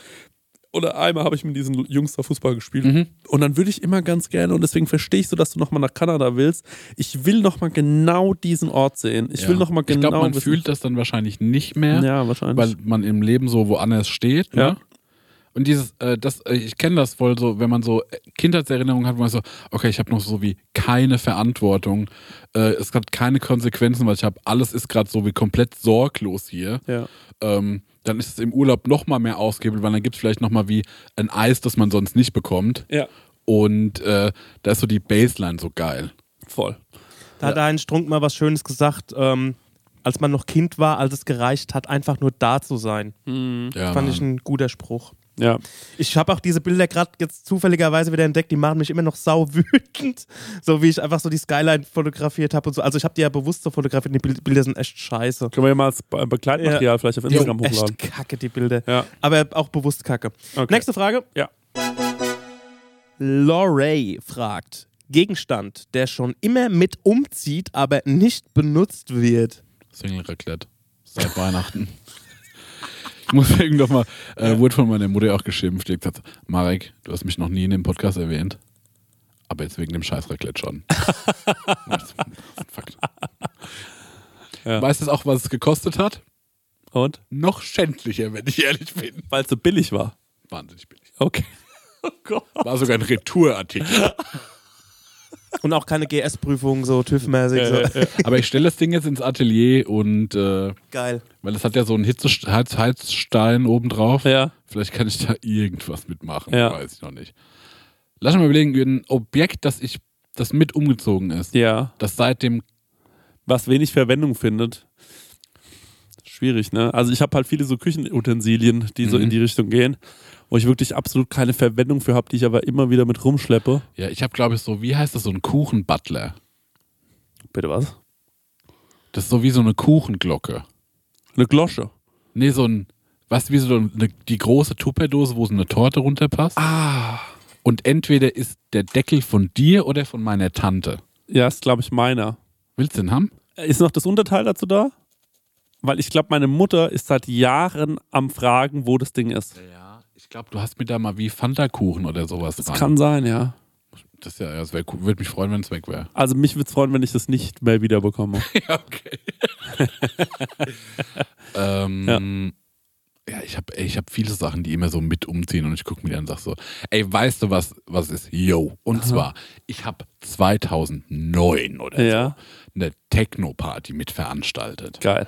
Oder einmal habe ich mit diesen Jungs da Fußball gespielt. Mhm. Und dann würde ich immer ganz gerne, und deswegen verstehe ich so, dass du nochmal nach Kanada willst. Ich will nochmal genau diesen Ort sehen. Ich will Ja. nochmal genau Ich glaube, man wissen- fühlt das dann wahrscheinlich nicht mehr, Ja, wahrscheinlich. weil man im Leben so woanders steht. Ja. Ne? Und dieses, äh, das, äh, ich kenne das voll so, wenn man so Kindheitserinnerungen hat, wo man so, okay, ich habe noch so wie keine Verantwortung, äh, es hat keine Konsequenzen, weil ich habe, alles ist gerade so wie komplett sorglos hier. ja. Ähm, dann ist es im Urlaub noch mal mehr ausgehebelt, weil dann gibt es vielleicht noch mal wie ein Eis, das man sonst nicht bekommt. ja, Und äh, da ist so die Baseline so geil. voll. Da hat Heinz Strunk mal was Schönes gesagt, ähm, als man noch Kind war, als es gereicht hat, einfach nur da zu sein. Ja, Fand ich Mann. ein guter Spruch. Ja. Ich habe auch diese Bilder gerade jetzt zufälligerweise wieder entdeckt, die machen mich immer noch sau wütend. So wie ich einfach so die Skyline fotografiert habe und so. Also ich habe die ja bewusst so fotografiert, die Bild- Bilder sind echt scheiße. Können wir ja mal als Be- Begleitmaterial Ja. vielleicht auf Die Instagram sind hochladen. echt kacke, die Bilder. Ja. Aber auch bewusst kacke. Okay. Nächste Frage. Ja. Lorray fragt: Gegenstand, der schon immer mit umzieht, aber nicht benutzt wird. Single Raclette. Seit Weihnachten. Ich muss irgendwann noch mal, äh, wurde von meiner Mutter auch geschimpft. Die hat gesagt, Marek, du hast mich noch nie in dem Podcast erwähnt. Aber jetzt wegen dem scheiß Raclette schon. Fakt. Ja. Weißt du auch, was es gekostet hat? Und? Noch schändlicher, wenn ich ehrlich bin. Weil es so billig war. Wahnsinnig billig. Okay. Oh Gott. War sogar ein Retourartikel. Und auch keine GS-Prüfung, so TÜV-mäßig. So. Aber ich stelle das Ding jetzt ins Atelier und äh, Geil. weil es hat ja so einen Hitze Heiz Heizstein obendrauf. Ja. Vielleicht kann ich da irgendwas mitmachen, Ja. weiß ich noch nicht. Lass mich mal überlegen, ein Objekt, das ich, das mit umgezogen ist, Ja. das seit dem, Was wenig Verwendung findet. Schwierig, ne? Also ich habe halt viele so Küchenutensilien, die so Mhm. in die Richtung gehen, wo ich wirklich absolut keine Verwendung für habe, die ich aber immer wieder mit rumschleppe. ja, ich habe glaube ich so, wie heißt das, so ein Kuchenbutler. Bitte was? Das ist so wie so eine Kuchenglocke. Eine Glosche. Nee, so ein, weißt du, wie so eine, die große Tupperdose, wo so eine Torte runterpasst. Ah. Und entweder ist der Deckel von dir oder von meiner Tante. Ja, ist glaube ich meiner. Willst du den haben? Ist noch das Unterteil dazu da? Weil ich glaube, meine Mutter ist seit Jahren am Fragen, wo das Ding ist. Ja, ich glaube, du hast mir da mal wie Fanta-Kuchen oder sowas Das dran. kann sein, ja. Das ja, das cool. Würde mich freuen, wenn es weg wäre. Also mich würde es freuen, wenn ich das nicht mehr wiederbekomme. ja, okay. ähm, Ja, ich habe ich hab viele Sachen, die immer so mit umziehen und ich gucke mir die an und sage so, ey, weißt du, was, was ist? Yo. Und zwar, ich habe 2009 oder Ja. so eine Techno-Party mit veranstaltet. Geil.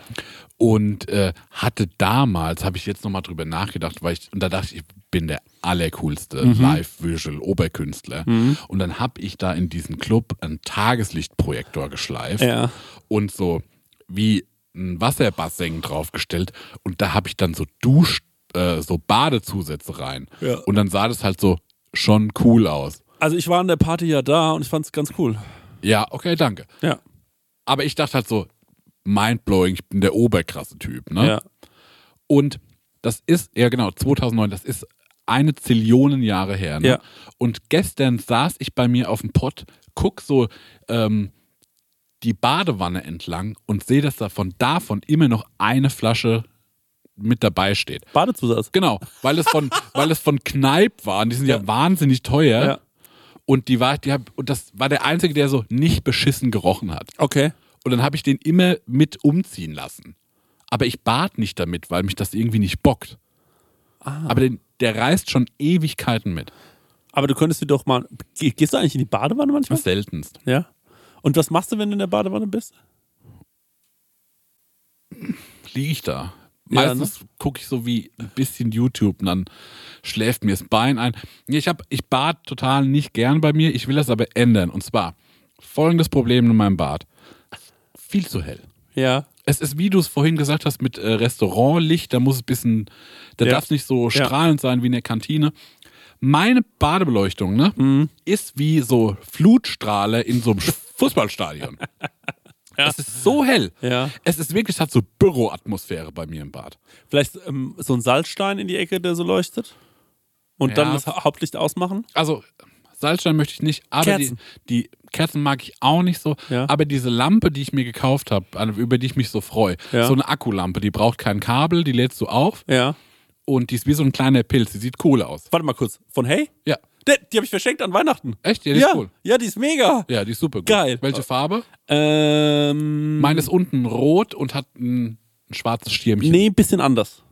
Und äh, hatte damals, habe ich jetzt nochmal drüber nachgedacht, weil ich, und da dachte ich, ich bin der allercoolste Mhm. Live-Visual-Oberkünstler. Und dann habe ich da in diesem Club einen Tageslichtprojektor geschleift Ja. und so wie ein Wasserbassin draufgestellt und da habe ich dann so Dusch, äh, so Badezusätze rein. Ja. Und dann sah das halt so schon cool aus. Also ich war an der Party ja da und ich fand es ganz cool. Ja, okay, danke. Ja. Aber ich dachte halt so, mindblowing, ich bin der oberkrasse Typ, ne? Ja. Und das ist, ja genau, 2009, das ist eine Zillionen Jahre her. Ne? Ja. Und gestern saß ich bei mir auf dem Pott, guck so ähm, die Badewanne entlang und sehe, dass da von davon immer noch eine Flasche mit dabei steht. Badezusatz. Genau, weil es von, weil es von Kneipp waren, die sind ja, Ja. wahnsinnig teuer. Ja. Und die war, die hab, und das war der einzige, der so nicht beschissen gerochen hat. Okay. Und dann habe ich den immer mit umziehen lassen. Aber ich bat nicht damit, weil mich das irgendwie nicht bockt. Ah. Aber den, der reißt schon Ewigkeiten mit. Aber du könntest dir doch mal. Ge- Gehst du eigentlich in die Badewanne manchmal? Seltenst. Ja. Und was machst du, wenn du in der Badewanne bist? Liege ich da. Ja, Meistens gucke ich so wie ein bisschen YouTube und dann schläft mir das Bein ein. Ich, hab, ich bad total nicht gern bei mir, ich will das aber ändern. Und zwar folgendes Problem in meinem Bad. Viel zu hell. Ja. Es ist, wie du es vorhin gesagt hast, mit äh, Restaurantlicht, da muss es ein bisschen, da Ja. darf es nicht so Ja. strahlend sein wie in der Kantine. Meine Badebeleuchtung ne, Mhm. ist wie so Flutstrahle in so einem Fußballstadion. Es ist so hell. Ja. Es ist wirklich, es hat so Büroatmosphäre bei mir im Bad. Vielleicht ähm, so ein Salzstein in die Ecke, der so leuchtet. Und Ja. dann das Ha- Hauptlicht ausmachen. Also, Salzstein möchte ich nicht, aber. Die, die Kerzen mag ich auch nicht so. Ja. Aber diese Lampe, die ich mir gekauft habe, über die ich mich so freue, Ja. so eine Akkulampe, die braucht kein Kabel, die lädst du auf Ja. und die ist wie so ein kleiner Pilz, die sieht cool aus. Warte mal kurz. Von Hey? Ja. Der, die habe ich verschenkt an Weihnachten. Echt? Ja, die ja. ist cool. Ja, die ist mega. Ja, die ist super gut. Geil. Welche Farbe? Ähm. Meine ist unten rot und hat ein, ein schwarzes Stürmchen. Nee, bisschen anders.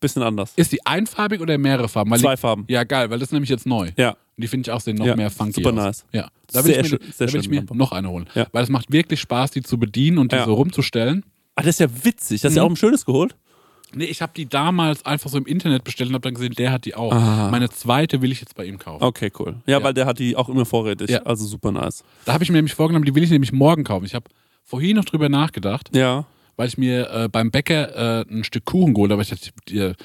Bisschen anders. Ist die einfarbig oder mehrere Farben? Weil Zwei die, Farben. Ja, geil, weil das ist nämlich jetzt neu. Ja. Und die finde ich auch sehen noch Ja, mehr funky super aus. nice. Ja. Da will Sehr ich mir, schön- sehr will ich mir noch eine holen. Ja. Weil es macht wirklich Spaß, die zu bedienen und die Ja. so rumzustellen. Ah, das ist ja witzig. Hast du ja auch ein schönes geholt? Nee, ich habe die damals einfach so im Internet bestellt und habe dann gesehen, der hat die auch. Ah. Meine zweite will ich jetzt bei ihm kaufen. Okay, cool. Ja, Ja. weil der hat die auch immer vorrätig. Ja. Also super nice. Da habe ich mir nämlich vorgenommen, die will ich nämlich morgen kaufen. Ich habe vorhin noch drüber nachgedacht, Ja. weil ich mir äh, beim Bäcker äh, ein Stück Kuchen geholt habe. Ich dachte,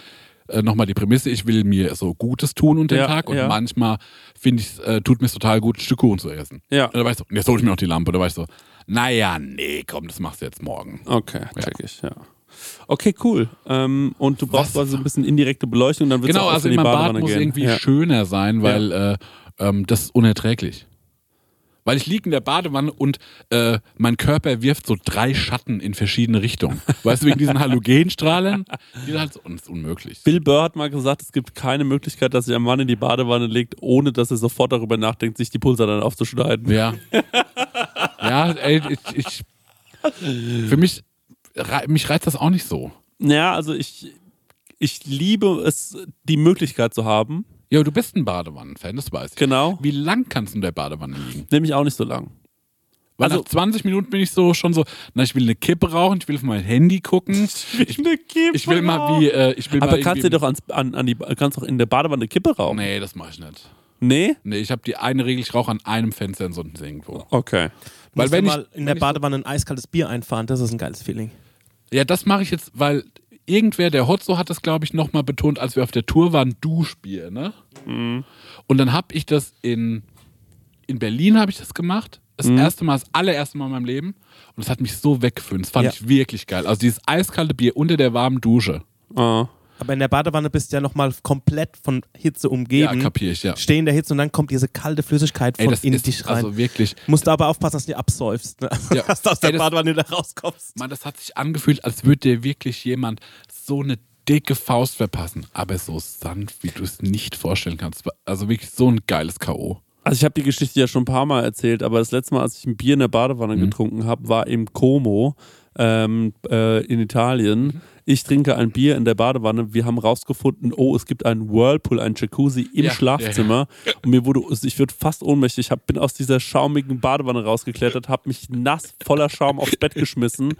äh, nochmal die Prämisse, ich will mir so Gutes tun unter den Ja, Tag und ja. manchmal finde ich, äh, tut mir total gut, ein Stück Kuchen zu essen. Ja. Und da war ich so, und jetzt hole ich mir noch die Lampe. Da war ich so, naja, nee, komm, das machst du jetzt morgen. Okay, check ich, ja. Okay, cool. Ähm, und du brauchst Was? also ein bisschen indirekte Beleuchtung, dann wird Genau, auch also in die meinem Bad Badewanne muss gehen. irgendwie ja. schöner sein, weil äh, ähm, das ist unerträglich. Weil ich liege in der Badewanne und äh, mein Körper wirft so drei Schatten in verschiedene Richtungen. Weißt du, wegen diesen Halogenstrahlen? Die sind halt so, und das ist unmöglich. Bill Burr hat mal gesagt, es gibt keine Möglichkeit, dass sich ein Mann in die Badewanne legt, ohne dass er sofort darüber nachdenkt, sich die Pulsadern aufzuschneiden. Ja. ja, ey, ich, ich für mich, mich reizt das auch nicht so. Ja, also ich, ich liebe es, die Möglichkeit zu haben. Ja, du bist ein Badewannenfan, das weiß ich. Genau. Wie lang kannst du in der Badewanne liegen? Nämlich auch nicht so lang. Weil Also- nach 20 Minuten bin ich so schon so, na, ich will eine Kippe rauchen, ich will auf mein Handy gucken. Ich, ich will mal wie, äh, ich will Aber mal kannst du doch ans, an, an die, kannst doch in der Badewanne eine Kippe rauchen? Nee, das mache ich nicht. Nee? Nee, ich habe die eine Regel, ich rauche an einem Fenster und sonst irgendwo. Okay. Weil Musst wenn du ich, mal in der Badewanne ein eiskaltes Bier einfahren, das ist ein geiles Feeling. ja, das mache ich jetzt, weil irgendwer, der Hotzo hat das, glaube ich, nochmal betont, als wir auf der Tour waren, Duschbier, ne? Mhm. Und dann habe ich das in, in Berlin habe ich das gemacht. Das Mhm. erste Mal, das allererste Mal in meinem Leben. Und das hat mich so weggeföhnt. Das fand Ja. ich wirklich geil. Also dieses eiskalte Bier unter der warmen Dusche. Ah. Aber in der Badewanne bist du ja nochmal komplett von Hitze umgeben. Ja, kapier ich, ja. Stehen der Hitze und dann kommt diese kalte Flüssigkeit Ey, von das in ist dich rein. also wirklich, Musst du aber aufpassen, dass du nicht absäufst. Ne? Ja. dass du aus der Ey, das- Badewanne wieder rauskommst. man, das hat sich angefühlt, als würde dir wirklich jemand so eine dicke Faust verpassen. Aber so sanft, wie du es nicht vorstellen kannst. Also wirklich so ein geiles K.O. Also ich habe die Geschichte ja schon ein paar Mal erzählt, aber das letzte Mal, als ich ein Bier in der Badewanne Mhm. getrunken habe, war im Como ähm, äh, in Italien. Ich trinke ein Bier in der Badewanne. Wir haben rausgefunden, oh, es gibt einen Whirlpool, ein Jacuzzi im Ja, Schlafzimmer. Und mir wurde, ich würde fast ohnmächtig. Ich hab, bin aus dieser schaumigen Badewanne rausgeklettert, habe mich nass voller Schaum aufs Bett geschmissen,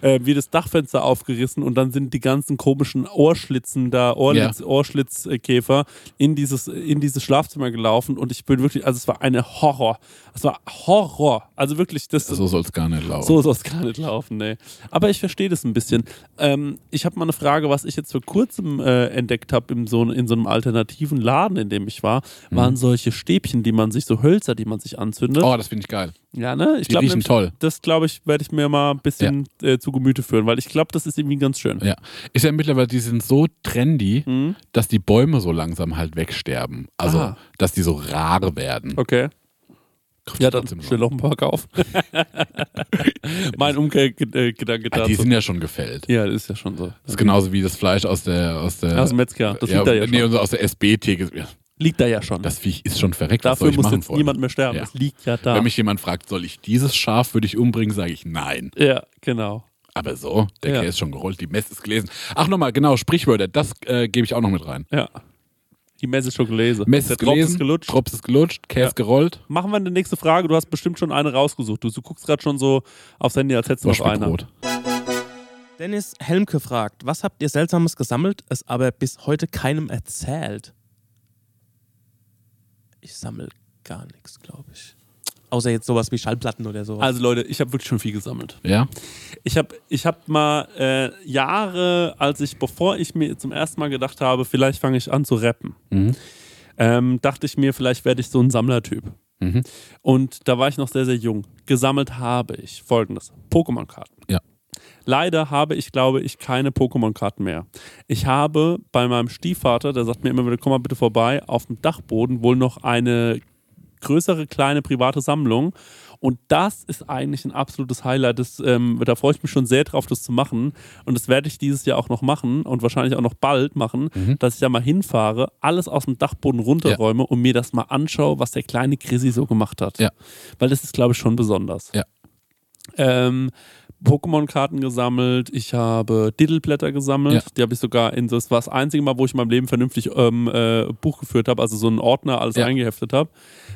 äh, wie das Dachfenster aufgerissen und dann sind die ganzen komischen Ohrschlitzen da, Ohrlitz, Ohrschlitzkäfer in dieses, in dieses Schlafzimmer gelaufen und ich bin wirklich, also es war eine Horror. Es war Horror. Also wirklich, das, So soll es gar nicht laufen. so soll es gar nicht laufen, nee. Aber ich verstehe das ein bisschen. Ähm, ich habe mal eine Frage, was ich jetzt vor kurzem äh, entdeckt habe in so, in so einem alternativen Laden, in dem ich war, waren solche Stäbchen, die man sich, so Hölzer, die man sich anzündet. oh, das finde ich geil. ja, ne? Ich Die glaub, riechen nämlich, toll. Das glaube ich, werde ich mir mal ein bisschen äh, zu Gemüte führen, weil ich glaube, das ist irgendwie ganz schön. Ja. Ist ja mittlerweile, die sind so trendy, Mhm. dass die Bäume so langsam halt wegsterben. Also, Ah. dass die so rar werden. Okay. Ja, dann stell noch. ein paar kaufen. mein Umkehrgedanke Ah, dazu. die sind ja schon gefällt. ja, das ist ja schon so. Das ist genauso wie das Fleisch aus der aus der Aus dem Metzger. Das ja, liegt da ja nee, schon. so aus der SB-Theke. Liegt da ja schon. Das Viech ist schon verreckt. Dafür soll ich muss jetzt niemand mehr sterben. Ja. Es liegt ja da. Wenn mich jemand fragt, soll ich dieses Schaf für dich umbringen, sage ich nein. ja, genau. Aber so, der Ja. Käse ist schon gerollt, die Messe ist gelesen. Ach nochmal, genau, Sprichwörter, das äh, gebe ich auch noch mit rein. Ja. Die Messe ist schon gelesen. Messe ist Drops gelesen, ist gelutscht. Drops ist gelutscht, Käse Ja. gerollt, Machen wir die nächste Frage. Du hast bestimmt schon eine rausgesucht. Du, du guckst gerade schon so aufs Handy, als hättest du noch Wasch mit eine. Brot. Dennis Helmke fragt, was habt ihr Seltsames gesammelt, es aber bis heute keinem erzählt? Ich sammle gar nichts, glaube ich. Außer jetzt sowas wie Schallplatten oder sowas. Also Leute, ich habe wirklich schon viel gesammelt. Ja? Ich habe ich hab mal äh, Jahre, als ich, bevor ich mir zum ersten Mal gedacht habe, vielleicht fange ich an zu rappen, Mhm. ähm, dachte ich mir, vielleicht werde ich so ein Sammlertyp. Mhm. Und da war ich noch sehr, sehr jung. Gesammelt habe ich folgendes: Pokémon-Karten. Ja. Leider habe ich, glaube ich, keine Pokémon-Karten mehr. Ich habe bei meinem Stiefvater, der sagt mir immer wieder, komm mal bitte vorbei, auf dem Dachboden wohl noch eine größere, kleine private Sammlung. Und das ist eigentlich ein absolutes Highlight. Das, ähm, da freue ich mich schon sehr drauf, das zu machen. Und das werde ich dieses Jahr auch noch machen und wahrscheinlich auch noch bald machen, dass ich da mal hinfahre, alles aus dem Dachboden runterräume und mir das mal anschaue, was der kleine Chrissy so gemacht hat. Ja. Weil das ist, glaube ich, schon besonders. Ja. Ähm, Pokémon-Karten gesammelt, ich habe Diddleblätter gesammelt, Ja. die habe ich sogar in, das war das einzige Mal, wo ich in meinem Leben vernünftig ähm, äh, Buch geführt habe, also so einen Ordner alles Ja. eingeheftet habe.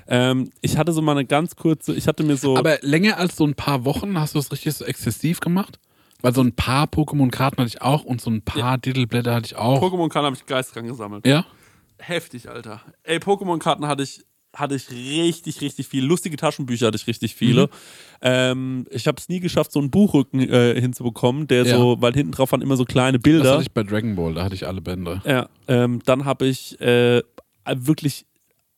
Ähm, ich hatte so mal eine ganz kurze, ich hatte mir so. Aber länger als so ein paar Wochen hast du es richtig so exzessiv gemacht? Weil so ein paar Pokémon-Karten hatte ich auch und so ein paar Diddleblätter hatte ich auch. Pokémon-Karten habe ich geistkrank gesammelt. ja? Heftig, Alter. Ey, Pokémon-Karten hatte ich, hatte ich richtig, richtig viel. Lustige Taschenbücher hatte ich richtig viele. Ähm, ich habe es nie geschafft, so einen Buchrücken äh, hinzubekommen, der Ja. so, weil hinten drauf waren immer so kleine Das Bilder. hatte ich bei Dragon Ball, da hatte ich alle Bände. Ja, ähm, dann habe ich äh, wirklich.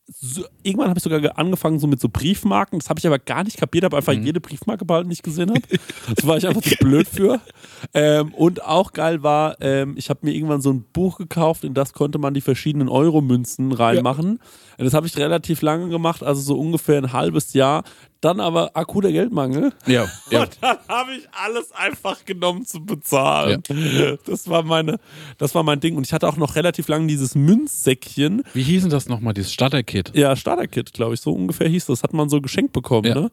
So, irgendwann habe ich sogar ge- angefangen so mit so Briefmarken. Das habe ich aber gar nicht kapiert. Habe einfach jede Briefmarke behalten, die ich gesehen habe. Das war ich einfach zu blöd für. Ähm, und auch geil war, ähm, ich habe mir irgendwann so ein Buch gekauft, in das konnte man die verschiedenen Euro-Münzen reinmachen. Das habe ich relativ lange gemacht, also so ungefähr ein halbes Jahr. Dann aber akuter Geldmangel. Ja, ja. Und dann habe ich alles einfach genommen zu bezahlen. Das war meine, das war mein Ding. Und ich hatte auch noch relativ lange dieses Münzsäckchen. Wie hieß denn das nochmal, dieses Starter-Kit? Ja, Starter-Kit, glaube ich, so ungefähr hieß das. Hat man so geschenkt bekommen. Ja. Ne?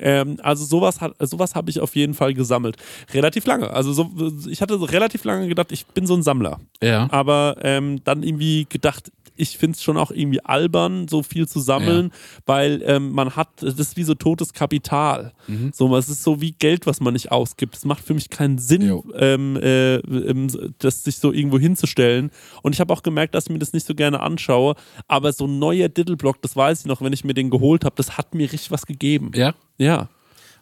Ähm, also sowas, hat, sowas habe ich auf jeden Fall gesammelt. Relativ lange. Also so, ich hatte so relativ lange gedacht, ich bin so ein Sammler. Ja. Aber ähm, dann irgendwie gedacht, ich finde es schon auch irgendwie albern, so viel zu sammeln, weil ähm, man hat, das ist wie so totes Kapital. Mhm. So, es ist so wie Geld, was man nicht ausgibt. Es macht für mich keinen Sinn, ähm, äh, ähm, das sich so irgendwo hinzustellen. Und ich habe auch gemerkt, dass ich mir das nicht so gerne anschaue. Aber so ein neuer Diddleblock, das weiß ich noch, wenn ich mir den geholt habe, das hat mir richtig was gegeben. Ja? Ja.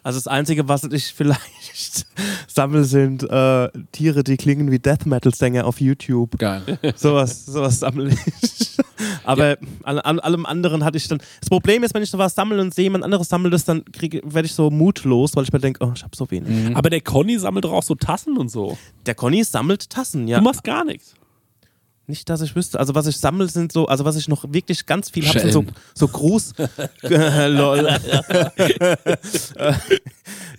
Also das Einzige, was ich vielleicht sammle, sind äh, Tiere, die klingen wie Death Metal Sänger auf YouTube. Geil. Sowas, sowas sammle ich. Aber an, an allem anderen hatte ich dann. Das Problem ist, wenn ich sowas sammle und sehe, jemand anderes sammelt das, dann werde ich so mutlos, weil ich mir denke, oh, ich habe so wenig. Aber der Conny sammelt doch auch so Tassen und so. Der Conny sammelt Tassen, ja. Du machst gar nichts. Nicht, dass ich wüsste. Also was ich sammle, sind so, also was ich noch wirklich ganz viel habe, sind so, so Gruß. Lol.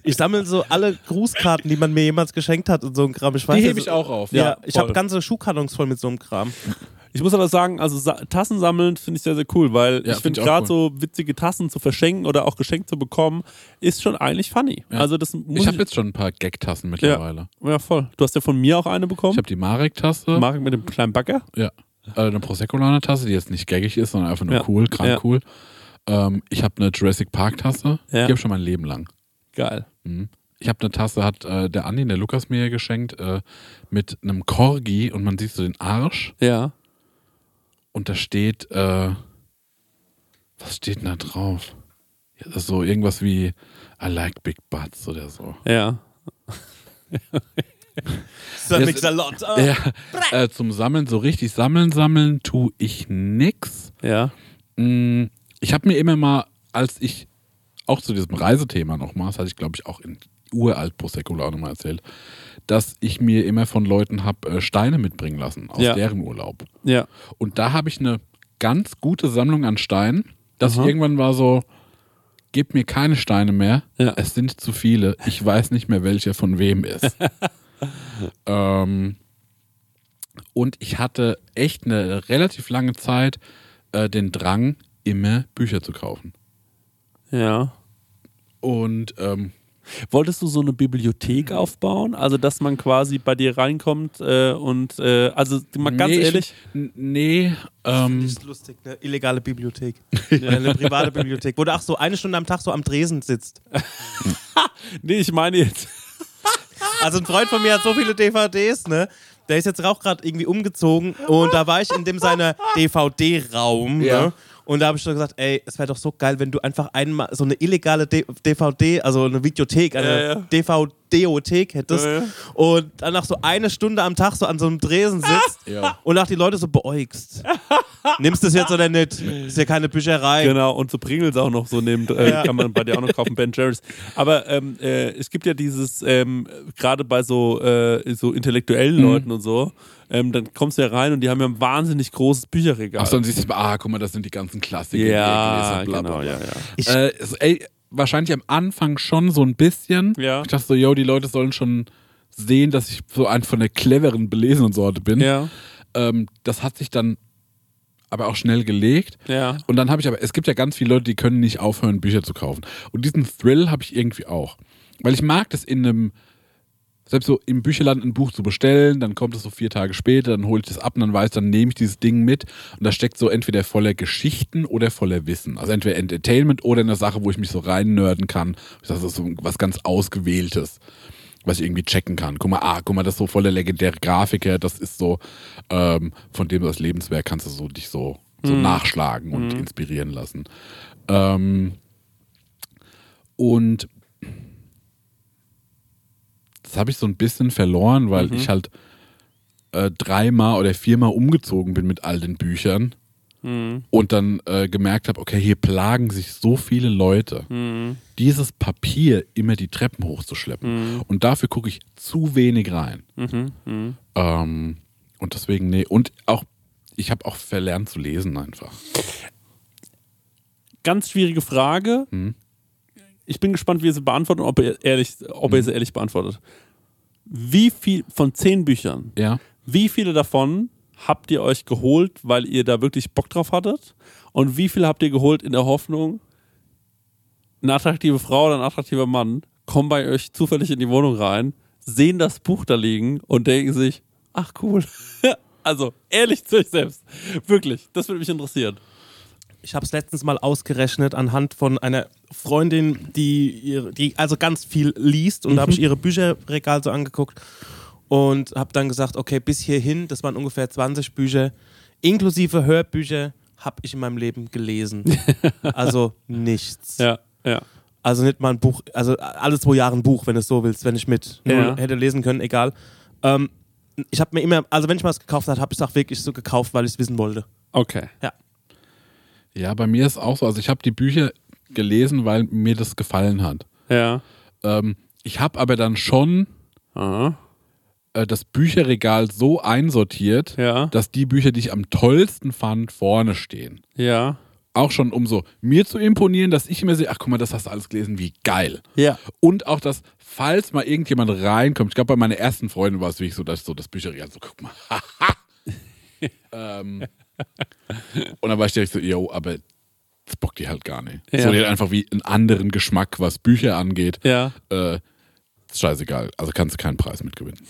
ich sammle so alle Grußkarten, die man mir jemals geschenkt hat und so ein Kram. Ich weiß Die hebe ich auch auf. Ja, Ja, ich habe ganze Schuhkartons voll mit so einem Kram. Ich muss aber sagen, also Sa Tassen sammeln finde ich sehr, sehr cool, weil Ja, ich find finde ich auch gerade cool. so witzige Tassen zu verschenken oder auch geschenkt zu bekommen, ist schon eigentlich funny. Ja. Also das Ich habe jetzt schon ein paar Gag-Tassen mittlerweile. ja voll. Du hast ja von mir auch eine Ich bekommen. habe die Marek-Tasse. Marek mit dem kleinen Bagger. Ja. Äh, eine Prosecco-Tasse, die jetzt nicht gaggig ist, sondern einfach nur Ja. cool, krank Ja. cool. Ähm, ich habe eine Jurassic Park-Tasse. Ja. Die habe ich schon mein Leben lang. Geil. Mhm. Ich habe eine Tasse, hat äh, der Andi, der Lukas mir geschenkt, äh, mit einem Corgi und man sieht so den Arsch Ja. Und da steht, äh, was steht denn da drauf? Ja, so irgendwas wie I like big butts oder so. Ja. Yes. makes a lot. Ah. Ja, äh, zum Sammeln, so richtig sammeln, sammeln tue ich nix. Ja. Mm, Ich habe mir immer mal, als ich auch zu diesem Reisethema nochmal, das hatte ich glaube ich auch in uralt Prosecco auch nochmal erzählt, dass ich mir immer von Leuten habe äh, Steine mitbringen lassen aus Ja. deren Urlaub. Ja. Und da habe ich eine ganz gute Sammlung an Steinen, dass Aha. ich irgendwann war so, gebt mir keine Steine mehr, Ja. es sind zu viele, ich weiß nicht mehr, welcher von wem ist. ähm, und ich hatte echt eine relativ lange Zeit äh, den Drang, immer Bücher zu kaufen. Ja. Und ähm, Wolltest du so eine Bibliothek aufbauen? Also, dass man quasi bei dir reinkommt äh, und, äh, also mal ganz nee, ich- ehrlich, n- nee, ähm, Das ist lustig, eine illegale Bibliothek. Eine private Bibliothek, wo du auch so eine Stunde am Tag so am Dresen sitzt. nee, ich meine jetzt, Also ein Freund von mir hat so viele DVDs, ne? Der ist jetzt auch gerade irgendwie umgezogen und da war ich in dem seiner DVD-Raum, Ja. ne? Und da habe ich so gesagt, ey, es wäre doch so geil, wenn du einfach einmal so eine illegale DVD, also eine Videothek, eine Ja, ja. DVD-Othek hättest Ja, und dann nach so eine Stunde am Tag so an so einem Dresen sitzt und nach die Leute so beäugst. Nimmst du es jetzt oder nicht? Ist ja keine Bücherei. Genau, und so Pringles auch noch so neben, äh, kann man bei dir auch noch kaufen, Ben Jerry's. Aber ähm, äh, es gibt ja dieses, ähm, gerade bei so, äh, so intellektuellen Mhm. Leuten und so, ähm, dann kommst du ja rein und die haben ja ein wahnsinnig großes Bücherregal. ach, dann siehst du, ah, guck mal, das sind die ganzen Klassiker. die ja, bla, genau, bla, ja, bla. ja. Äh, es- ey, wahrscheinlich am Anfang schon so ein bisschen. Ja. Ich dachte so, yo, die Leute sollen schon sehen, dass ich so ein von der cleveren, belesenen Sorte bin. Ja, Ähm, das hat sich dann aber auch schnell gelegt. ja. Und dann habe ich aber, es gibt ja ganz viele Leute, die können nicht aufhören, Bücher zu kaufen. Und diesen Thrill habe ich irgendwie auch. Weil ich mag das in einem, selbst so im Bücherland ein Buch zu bestellen, dann kommt es so vier Tage später, dann hole ich das ab und dann weiß, dann nehme ich dieses Ding mit und da steckt so entweder voller Geschichten oder voller Wissen. Also entweder Entertainment oder eine Sache, wo ich mich so reinnörden kann. Das ist so was ganz Ausgewähltes, was ich irgendwie checken kann. Guck mal, ah, guck mal, das ist so voller legendäre Grafiker, das ist so, ähm, von dem das Lebenswerk kannst du so dich so, so nachschlagen und inspirieren lassen. Ähm, und das habe ich so ein bisschen verloren, weil ich halt äh, dreimal oder viermal umgezogen bin mit all den Büchern und dann äh, gemerkt habe, okay, hier plagen sich so viele Leute, dieses Papier immer die Treppen hochzuschleppen. Und dafür gucke ich zu wenig rein. Ähm, und deswegen, nee. Und auch, ich habe auch verlernt zu lesen einfach. Ganz schwierige Frage. Hm. Ich bin gespannt, wie ihr sie beantwortet und ob ihr, ehrlich, ob ihr sie ehrlich beantwortet. Wie viel von zehn Büchern, Ja. wie viele davon habt ihr euch geholt, weil ihr da wirklich Bock drauf hattet? Und wie viele habt ihr geholt in der Hoffnung, eine attraktive Frau oder ein attraktiver Mann kommen bei euch zufällig in die Wohnung rein, sehen das Buch da liegen und denken sich, ach cool. also ehrlich zu euch selbst. Wirklich, das würde mich interessieren. Ich habe es letztens mal ausgerechnet anhand von einer Freundin, die, die also ganz viel liest. Und da habe ich ihre Bücherregal so angeguckt und habe dann gesagt, okay, bis hierhin, das waren ungefähr 20 Bücher, inklusive Hörbücher, habe ich in meinem Leben gelesen. also nichts. Ja, ja. Also nicht mal ein Buch, also alle zwei Jahre ein Buch, wenn du es so willst, wenn ich mit Ja. hätte lesen können, egal. Ähm, ich habe mir immer, also wenn ich was gekauft habe, habe ich es auch wirklich so gekauft, weil ich es wissen wollte. Okay. Ja, bei mir ist auch so. Also ich habe die Bücher gelesen, weil mir das gefallen hat. Ja. Ähm, ich habe aber dann schon Aha. äh, das Bücherregal so einsortiert, Ja. dass die Bücher, die ich am tollsten fand, vorne stehen. Ja. Auch schon, um so mir zu imponieren, dass ich immer sehe, ach guck mal, das hast du alles gelesen, wie geil. Ja. Und auch, dass, falls mal irgendjemand reinkommt, ich glaube, bei meiner ersten Freundin war es wirklich so, dass ich so das Bücherregal so, guck mal, ähm, und dann war ich direkt so, yo, aber das bockt die halt gar nicht. Ja. So, die hat einfach wie einen anderen Geschmack, was Bücher angeht. Ja. Äh, ist scheißegal. Also kannst du keinen Preis mitgewinnen.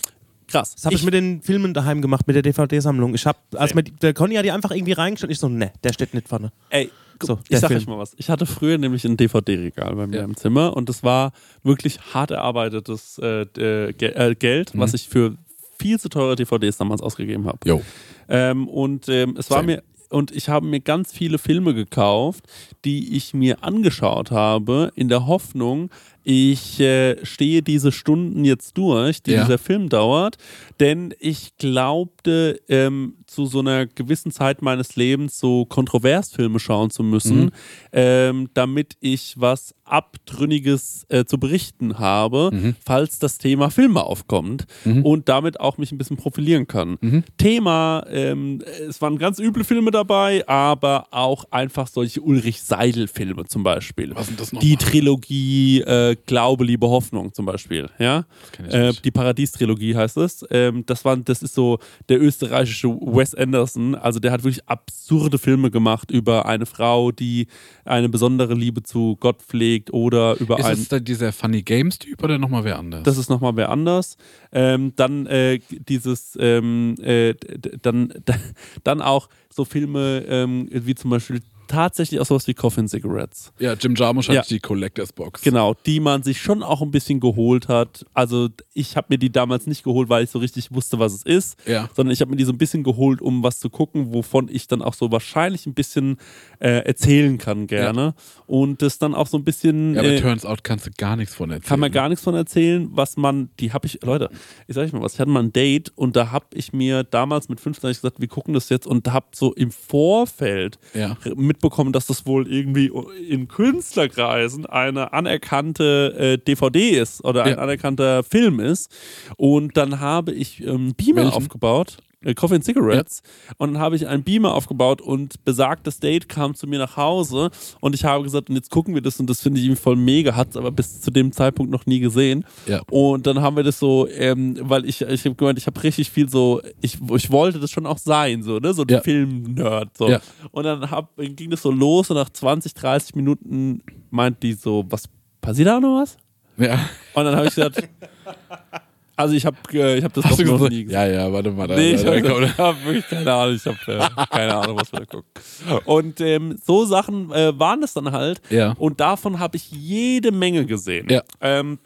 Krass. Das habe ich, mit den Filmen daheim gemacht, mit der DVD-Sammlung. Ich habe, als mir der Conny hat die einfach irgendwie reingestellt, ich so, ne, der steht nicht vorne. Ey, So, ich sag Film. euch mal was. Ich hatte früher nämlich ein DVD-Regal bei mir Ja. im Zimmer und das war wirklich hart erarbeitetes äh, äh, äh, Geld, Mhm. was ich für viel zu teure DVDs damals ausgegeben habe. Jo. Ähm, und ähm, es war Same. mir und ich habe mir ganz viele Filme gekauft, die ich mir angeschaut habe, in der Hoffnung, ich äh, stehe diese Stunden jetzt durch, die Ja. dieser Film dauert, denn ich glaubte, ähm, zu so einer gewissen Zeit meines Lebens so Kontroversfilme schauen zu müssen, Mhm. ähm, damit ich was Abtrünniges äh, zu berichten habe, Mhm. falls das Thema Filme aufkommt und damit auch mich ein bisschen profilieren kann. Mhm. Thema, ähm, es waren ganz üble Filme dabei, aber auch einfach solche Ulrich Seidel-Filme zum Beispiel. Was sind das Die nochmal? Trilogie äh, Glaube, Liebe, Hoffnung zum Beispiel. Ja? Äh, die Paradies-Trilogie heißt es. Ähm, das, war, das ist so der österreichische Wes Anderson. Also der hat wirklich absurde Filme gemacht über eine Frau, die eine besondere Liebe zu Gott pflegt oder über Ist einen. es da dieser Funny Games-Typ oder nochmal wer anders? Das ist nochmal wer anders. Ähm, dann äh, dieses, ähm, äh, dann, dann auch so Filme ähm, wie zum Beispiel tatsächlich auch sowas wie Coffin Cigarettes. ja, Jim Jarmusch hat Ja. die Collectors Box. Genau, die man sich schon auch ein bisschen geholt hat. Also ich habe mir die damals nicht geholt, weil ich so richtig wusste, was es ist, Ja. sondern ich habe mir die so ein bisschen geholt, um was zu gucken, wovon ich dann auch so wahrscheinlich ein bisschen äh, erzählen kann gerne. Und das dann auch so ein bisschen... Ja, aber äh, turns out kannst du gar nichts von erzählen. kann man gar nichts von erzählen, was man, die habe ich, Leute, ich sag euch mal was, ich hatte mal ein Date und da habe ich mir damals mit 15 hab ich gesagt, wir gucken das jetzt und habe so im Vorfeld Ja. Mitbekommen, dass das wohl irgendwie in Künstlerkreisen eine anerkannte äh, DVD ist oder ein Ja. anerkannter Film ist und dann habe ich ähm, Beamer Welchen? aufgebaut. Äh, Coffee and Cigarettes und dann habe ich einen Beamer aufgebaut und besagtes Date kam zu mir nach Hause und ich habe gesagt, und jetzt gucken wir das und das finde ich voll mega, hat es aber bis zu dem Zeitpunkt noch nie gesehen. Ja. Und dann haben wir das so, ähm, weil ich, ich habe gemeint, ich habe richtig viel so, ich, ich wollte das schon auch sein, so, ne, so ein Ja. Film-Nerd. So. Ja. Und dann hab, ging das so los und nach 20, 30 Minuten meint die so, was passiert da noch was? Ja. Und dann habe ich gesagt, also ich habe äh, ich hab das Hast doch noch gesagt? nie gesehen. Ja, ja, warte mal. Da, Nee, ich da, habe hab wirklich keine Ahnung. Ich habe äh, keine Ahnung, was wir da gucken. Und ähm, so Sachen äh, waren es dann halt. Ja. Und davon habe ich jede Menge gesehen. Ja. Ähm,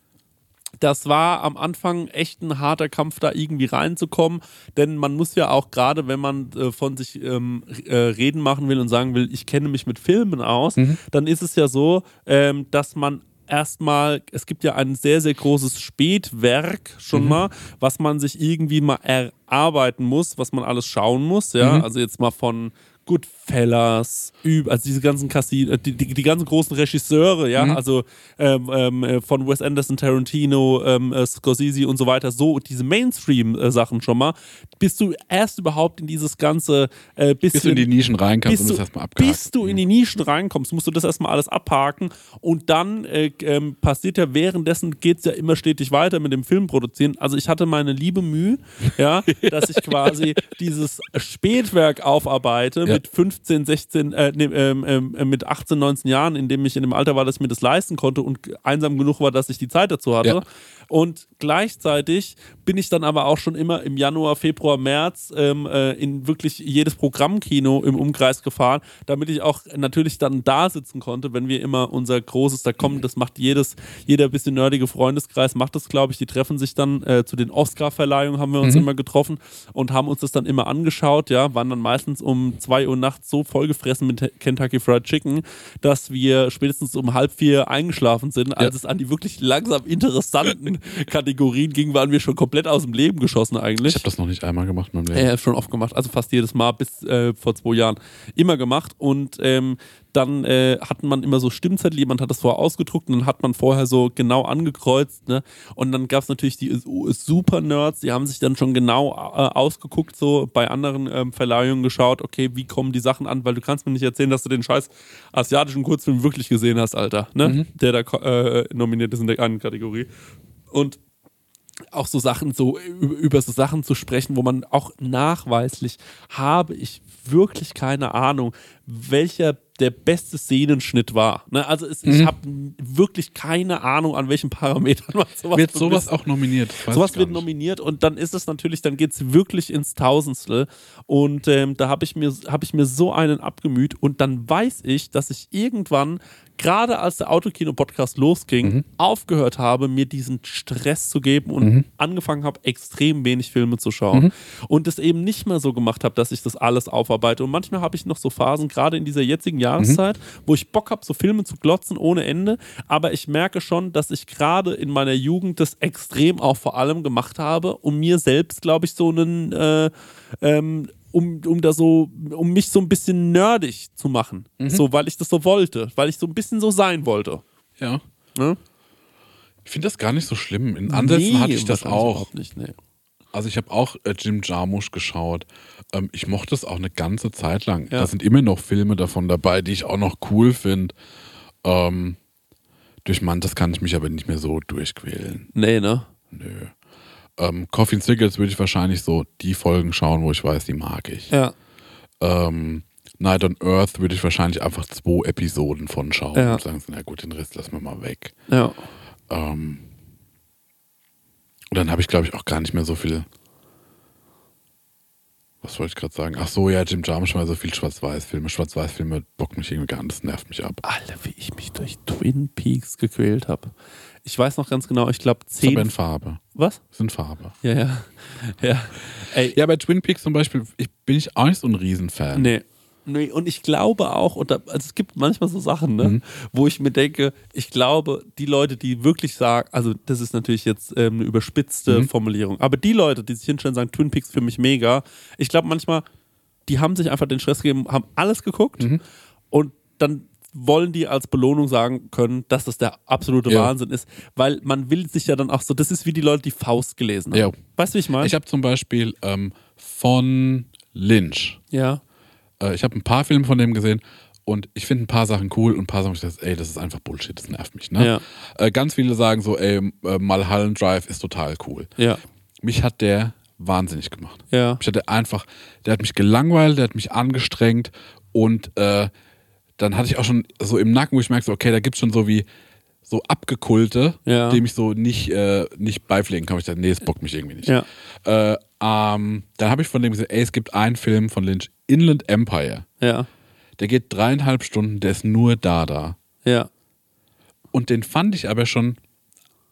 das war am Anfang echt ein harter Kampf, da irgendwie reinzukommen, denn man muss ja auch gerade, wenn man äh, von sich ähm, äh, reden machen will und sagen will, ich kenne mich mit Filmen aus, dann ist es ja so, ähm, dass man erstmal, es gibt ja ein sehr, sehr großes Spätwerk schon mal, was man sich irgendwie mal erarbeiten muss, was man alles schauen muss, ja, also jetzt mal von Goodfellas, also diese ganzen Casino, äh, die, die, die ganzen großen Regisseure, ja, also ähm, ähm, äh, von Wes Anderson, Tarantino, ähm, äh, Scorsese und so weiter, so diese Mainstream-Sachen schon mal, bis du erst überhaupt in dieses ganze äh, bisschen, bis du in die Nischen rein kannst bis du, das erstmal abgehakt. bis du in die Nischen reinkommst, musst du das erstmal alles abhaken und dann äh, ähm, passiert ja währenddessen geht es ja immer stetig weiter mit dem Film produzieren. Also ich hatte meine liebe Mühe, ja, dass ich quasi dieses Spätwerk aufarbeite Ja. Mit 15, 16, äh, nee, ähm, ähm, äh, mit 18, 19 Jahren, in dem ich in dem Alter war, dass ich mir das leisten konnte und einsam genug war, dass ich die Zeit dazu hatte. Und gleichzeitig bin ich dann aber auch schon immer im Januar, Februar, März ähm, äh, in wirklich jedes Programmkino im Umkreis gefahren, damit ich auch natürlich dann da sitzen konnte, wenn wir immer unser großes, da kommen, das macht jedes, jeder bisschen nerdige Freundeskreis, macht das, glaube ich, die treffen sich dann äh, zu den Oscar-Verleihungen, haben wir uns immer getroffen und haben uns das dann immer angeschaut, ja, waren dann meistens um 2 Uhr nachts so vollgefressen mit Kentucky Fried Chicken, dass wir spätestens um halb vier eingeschlafen sind, als es an die wirklich langsam interessanten Kategorien ging, waren wir schon komplett aus dem Leben geschossen eigentlich. Ich habe das noch nicht einmal gemacht in meinem Leben. Ja, schon oft gemacht, also fast jedes Mal bis äh, vor zwei Jahren immer gemacht und ähm, dann äh, hat man immer so Stimmzettel, jemand hat das vorher ausgedruckt und dann hat man vorher so genau angekreuzt, ne? Und dann gab es natürlich die äh, Super-Nerds, die haben sich dann schon genau äh, ausgeguckt, so bei anderen ähm, Verleihungen geschaut, okay, wie kommen die Sachen an, weil du kannst mir nicht erzählen, dass du den scheiß asiatischen Kurzfilm wirklich gesehen hast, Alter, ne? Der da äh, nominiert ist in der einen Kategorie. Und auch so Sachen, so über, so Sachen zu sprechen, wo man auch nachweislich habe ich wirklich keine Ahnung, welcher der beste Szenenschnitt war. Ne? Also es, ich Mhm. habe wirklich keine Ahnung, an welchen Parametern man sowas Wird sowas auch nominiert? Sowas ich wird nominiert und dann ist es natürlich, dann geht es wirklich ins Tausendstel. Und ähm, da habe ich, mir- hab ich mir so einen abgemüht und dann weiß ich, dass ich irgendwann, gerade als der Autokino-Podcast losging, Mhm. aufgehört habe, mir diesen Stress zu geben und angefangen habe, extrem wenig Filme zu schauen. Mhm. Und es eben nicht mehr so gemacht habe, dass ich das alles aufarbeite. Und manchmal habe ich noch so Phasen, gerade in dieser jetzigen Jahreszeit, wo ich Bock habe, so Filme zu glotzen ohne Ende. Aber ich merke schon, dass ich gerade in meiner Jugend das extrem auch vor allem gemacht habe, um mir selbst, glaube ich, so einen, äh, ähm, um, um da so, um mich so ein bisschen nerdig zu machen. So, weil ich das so wollte, weil ich so ein bisschen so sein wollte. Ja. Ne? Ich finde das gar nicht so schlimm. In Ansätzen Nee, hatte ich das auch. Nicht, nee. Also ich habe auch äh, Jim Jarmusch geschaut. Ähm, ich mochte es auch eine ganze Zeit lang. Ja. Da sind immer noch Filme davon dabei, die ich auch noch cool finde. Ähm, durch manches kann ich mich aber nicht mehr so durchquälen. Nee, ne? Nö. Ähm, Coffee and Cigarettes würde ich wahrscheinlich so die Folgen schauen, wo ich weiß, die mag ich. Ja. Ähm, Night on Earth würde ich wahrscheinlich einfach zwei Episoden von schauen Ja. und sagen, so, na gut, den Rest lassen wir mal weg. Ja. Ähm, und dann habe ich, glaube ich, auch gar nicht mehr so viel. Was wollte ich gerade sagen? Ach so, ja, Jim Jarmusch mal so viel Schwarz-Weiß-Filme. Schwarz-Weiß-Filme bockt mich irgendwie gar nicht, das nervt mich ab. Alter, wie ich mich durch Twin Peaks gequält habe. Ich weiß noch ganz genau, ich glaube Ist aber in zehn. Farbe. Was? In Farbe. Ja, ja. Ja. Ey, Ja, bei Twin Peaks zum Beispiel ich, bin ich auch nicht so ein Riesenfan. Nee. Nee, und ich glaube auch, und da, also es gibt manchmal so Sachen, ne, Mhm. wo ich mir denke, ich glaube, die Leute, die wirklich sagen, also das ist natürlich jetzt ähm, eine überspitzte Mhm. Formulierung, aber die Leute, die sich hinstellen und sagen, Twin Peaks für mich mega, ich glaube manchmal, die haben sich einfach den Stress gegeben, haben alles geguckt Mhm. und dann wollen die als Belohnung sagen können, dass das der absolute Ja. Wahnsinn ist, weil man will sich ja dann auch so, das ist wie die Leute, die Faust gelesen haben. Ja. Weißt du, wie ich meine? Ich habe zum Beispiel ähm, von Lynch. ja. Äh, ich habe ein paar Filme von dem gesehen und ich finde ein paar Sachen cool und ein paar Sachen, ich dachte, ey, das ist einfach Bullshit, das nervt mich. Ne? Ja. Äh, ganz viele sagen so, ey, äh, Mulholland Drive ist total cool. Ja. Mich hat der wahnsinnig gemacht. Ja. Ich hatte einfach, der hat mich gelangweilt, der hat mich angestrengt und äh, dann hatte ich auch schon so im Nacken, wo ich merke, so, okay, da gibt es schon so wie so Abgekulte, Ja. dem ich so nicht, äh, nicht beipflegen kann. Ich dachte, nee, es bockt mich irgendwie nicht. Ja. Äh, ähm, dann habe ich von dem gesehen, ey, es gibt einen Film von Lynch, Inland Empire. Ja. Der geht dreieinhalb Stunden, der ist nur da da. Ja. Und den fand ich aber schon